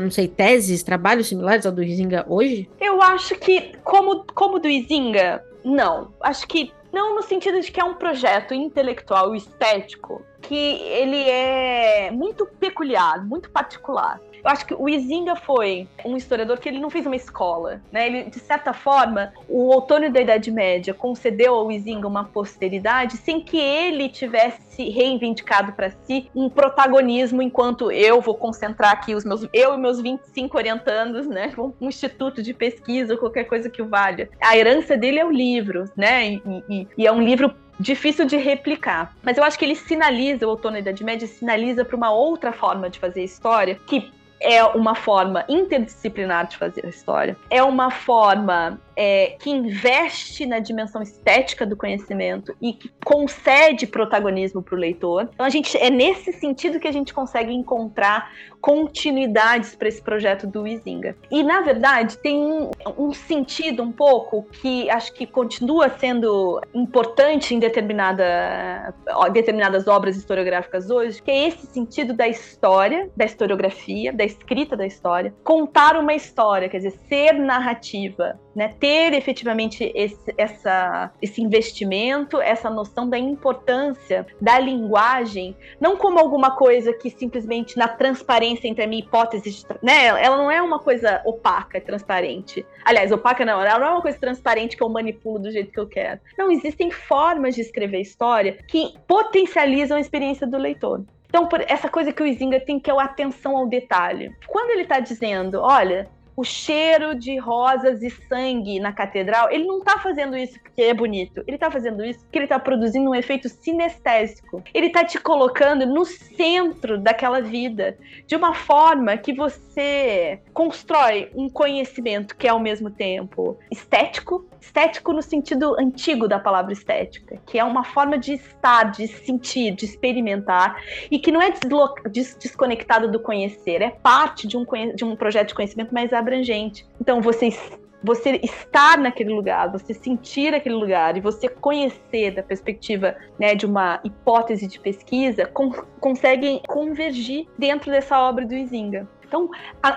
não sei, teses, trabalhos similares ao do Izinga hoje? Eu acho que, como, como do Izinga, não. Acho que não no sentido de que é um projeto intelectual estético que ele é muito peculiar, muito particular. Eu acho que o Izinga foi um historiador que ele não fez uma escola, né? Ele, de certa forma, o outono da Idade Média concedeu ao Izinga uma posteridade sem que ele tivesse reivindicado para si um protagonismo enquanto eu vou concentrar aqui os meus eu e meus 25 orientandos, né? Um instituto de pesquisa qualquer coisa que o valha. A herança dele é o livro, né? E, e, e é um livro difícil de replicar. Mas eu acho que ele sinaliza, o outono da Idade Média sinaliza para uma outra forma de fazer história que é uma forma interdisciplinar de fazer a história, é uma forma é, que investe na dimensão estética do conhecimento e que concede protagonismo para o leitor. Então a gente é nesse sentido que a gente consegue encontrar continuidades para esse projeto do Izinga. E na verdade tem um, um, sentido um pouco que acho que continua sendo importante em determinada, determinadas obras historiográficas hoje, que é esse sentido da história, da historiografia, da escrita da história, contar uma história, quer dizer, ser narrativa, né, ter efetivamente esse, essa, esse investimento, essa noção da importância da linguagem, não como alguma coisa que simplesmente na transparência entre a minha hipótese, né, ela não é uma coisa opaca, transparente. Aliás, opaca não, ela não é uma coisa transparente que eu manipulo do jeito que eu quero. Não, existem formas de escrever história que potencializam a experiência do leitor. Então, essa coisa que o Izinga tem que é a atenção ao detalhe. Quando ele está dizendo, olha, o cheiro de rosas e sangue na catedral, ele não tá fazendo isso porque é bonito. Ele tá fazendo isso porque ele tá produzindo um efeito sinestésico. Ele tá te colocando no centro daquela vida, de uma forma que você constrói um conhecimento que é ao mesmo tempo estético, estético no sentido antigo da palavra estética, que é uma forma de estar, de sentir, de experimentar, e que não é des desconectado do conhecer, é parte de um, de um projeto de conhecimento mais abrangente. Então, você você estar naquele lugar, você sentir aquele lugar e você conhecer da perspectiva né, de uma hipótese de pesquisa, con conseguem convergir dentro dessa obra do Izinga. Então,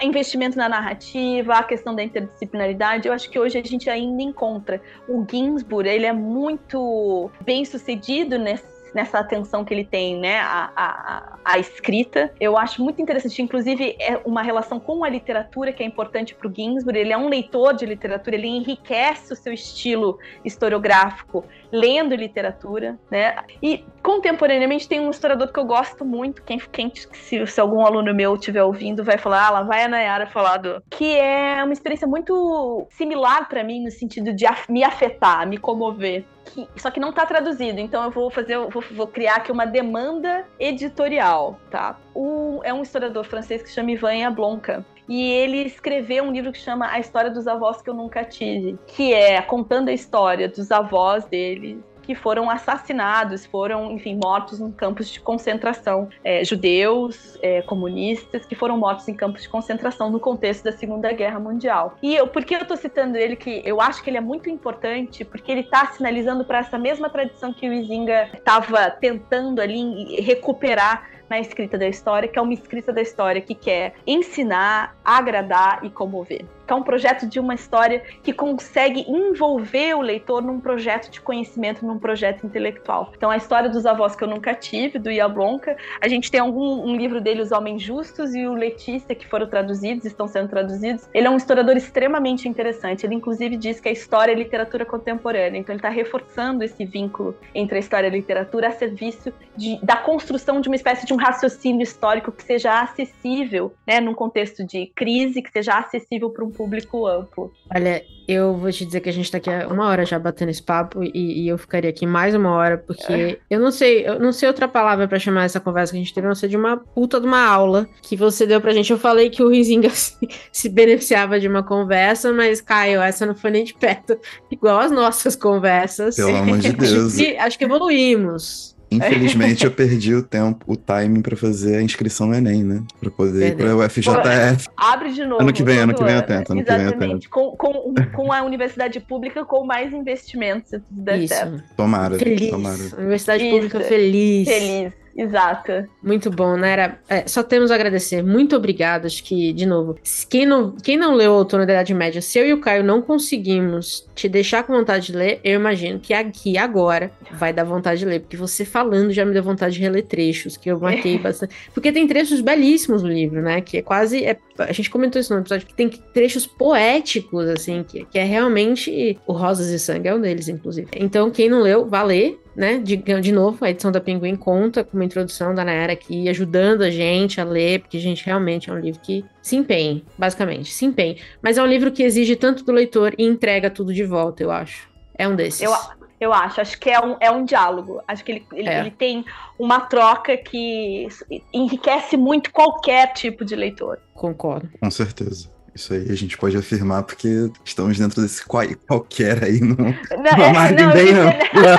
investimento na narrativa, a questão da interdisciplinaridade, eu acho que hoje a gente ainda encontra. O Ginsburg, ele é muito bem sucedido nesse nessa atenção que ele tem, né, a, escrita. Eu acho muito interessante, inclusive, é uma relação com a literatura que é importante para o Ginsburg. Ele é um leitor de literatura, ele enriquece o seu estilo historiográfico lendo literatura, né? E contemporaneamente tem um historiador que eu gosto muito, quem, quem se, se algum aluno meu estiver ouvindo, vai falar, ah, lá vai a Nayara falar do... Que é uma experiência muito similar para mim, no sentido de me afetar, me comover. Que, só que não está traduzido, então eu vou fazer, vou, vou, criar aqui uma demanda editorial, tá? O, é um historiador francês que chama Ivan Yablonka e ele escreveu um livro que chama A História dos Avós que eu nunca tive, que é contando a história dos avós dele que foram assassinados, foram, enfim, mortos em campos de concentração. É, judeus, é, comunistas, que foram mortos em campos de concentração no contexto da Segunda Guerra Mundial. E eu, por que eu estou citando ele? Que eu acho que ele é muito importante, porque ele está sinalizando para essa mesma tradição que o Izinga estava tentando ali recuperar na escrita da história, que é uma escrita da história que quer ensinar, agradar e comover é um projeto de uma história que consegue envolver o leitor num projeto de conhecimento, num projeto intelectual. Então, a história dos avós que eu nunca tive, do Iablonca, a gente tem algum um livro dele, Os Homens Justos, e o Letícia, que foram traduzidos, estão sendo traduzidos. Ele é um historiador extremamente interessante. Ele, inclusive, diz que a história é literatura contemporânea. Então, ele está reforçando esse vínculo entre a história e a literatura a serviço de, da construção de uma espécie de um raciocínio histórico que seja acessível, né, num contexto de crise, que seja acessível para um público amplo. Olha, eu vou te dizer que a gente tá aqui há uma hora já batendo esse papo e, e eu ficaria aqui mais uma hora, porque é. eu não sei, eu não sei outra palavra para chamar essa conversa que a gente teve, não sei de uma puta de uma aula que você deu pra gente. Eu falei que o Rizinga se, se beneficiava de uma conversa, mas, Caio, essa não foi nem de perto igual as nossas conversas. Pelo amor de Deus. acho, que, acho que evoluímos. Infelizmente, eu perdi o tempo, o timing para fazer a inscrição no Enem, né? Para poder Perdeu. ir para o FJF. Abre de novo. Ano que vem, ano que vem eu tento. Ano Exatamente. que vem eu tento. Com, com, com a universidade pública, com mais investimentos, se tudo der Isso. certo. Tomara. Feliz. Tomara. Universidade Isso. pública feliz. Feliz. Exato. Muito bom, né? Era, é, só temos a agradecer. Muito obrigada. Acho que, de novo, quem não, quem não leu o Outono da Idade Média, se eu e o Caio não conseguimos te deixar com vontade de ler, eu imagino que aqui agora vai dar vontade de ler, porque você falando já me deu vontade de reler trechos, que eu marquei bastante. Porque tem trechos belíssimos no livro, né? Que é quase. É, a gente comentou isso no episódio, que tem trechos poéticos, assim, que, que é realmente. O Rosas e Sangue é um deles, inclusive. Então, quem não leu, vá ler né? De, de novo, a edição da Pinguim conta com uma introdução da Nayara aqui, ajudando a gente a ler, porque, gente, realmente é um livro que se empenha, basicamente, se empenha. Mas é um livro que exige tanto do leitor e entrega tudo de volta, eu acho. É um desses. Eu, eu acho, acho que é um, é um diálogo. Acho que ele, ele, é. ele tem uma troca que enriquece muito qualquer tipo de leitor. Concordo. Com certeza. Isso aí a gente pode afirmar porque estamos dentro desse qual, qualquer aí, no, não, numa margem não, bem ampla.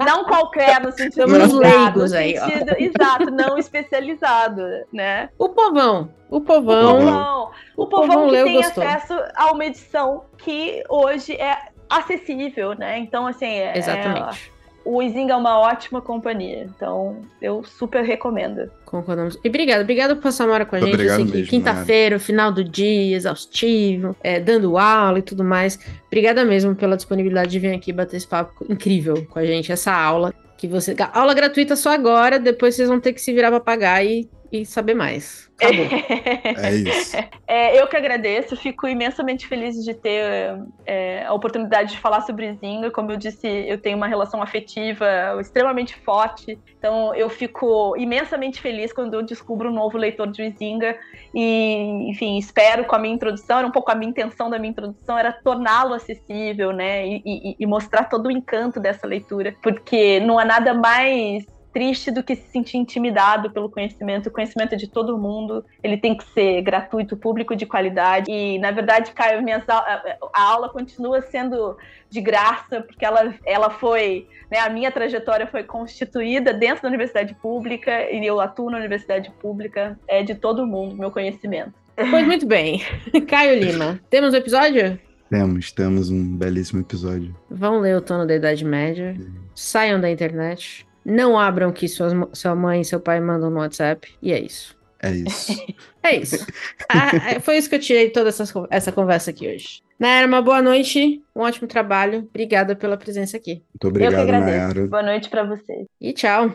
Não qualquer, no sentido Estamos leigos aí, sentido, Exato, não especializado, né? O povão. O povão. O povão, o, o povão, povão que tem gostou. acesso a uma edição que hoje é acessível, né? Então, assim, é, Exatamente. É, o Izinga é uma ótima companhia. Então, eu super recomendo. Concordamos. E obrigado, obrigado por passar uma hora com a gente. Obrigado assim, Quinta-feira, final do dia, exaustivo, é, dando aula e tudo mais. Obrigada mesmo pela disponibilidade de vir aqui bater esse papo incrível com a gente, essa aula. Que você. Aula gratuita só agora, depois vocês vão ter que se virar para pagar e e saber mais. Acabou. É isso. É, eu que agradeço, fico imensamente feliz de ter é, a oportunidade de falar sobre Zinga. Como eu disse, eu tenho uma relação afetiva extremamente forte, então eu fico imensamente feliz quando eu descubro um novo leitor de Zinga. E, enfim, espero com a minha introdução, era um pouco a minha intenção da minha introdução, era torná-lo acessível, né? E, e, e mostrar todo o encanto dessa leitura, porque não há nada mais triste do que se sentir intimidado pelo conhecimento. O conhecimento é de todo mundo, ele tem que ser gratuito, público, de qualidade. E, na verdade, Caio, minhas, a, a aula continua sendo de graça, porque ela, ela foi, né, a minha trajetória foi constituída dentro da universidade pública e eu atuo na universidade pública, é de todo mundo, meu conhecimento. Pois muito bem. Caio Lima, temos um episódio? Temos, temos um belíssimo episódio. Vão ler o Tono da Idade Média, saiam da internet, não abram o que suas, sua mãe e seu pai mandam no WhatsApp. E é isso. É isso. é isso. ah, foi isso que eu tirei toda essa, essa conversa aqui hoje. Nayara, uma boa noite, um ótimo trabalho. Obrigada pela presença aqui. Muito obrigado, Nayara. Boa noite para você. E tchau.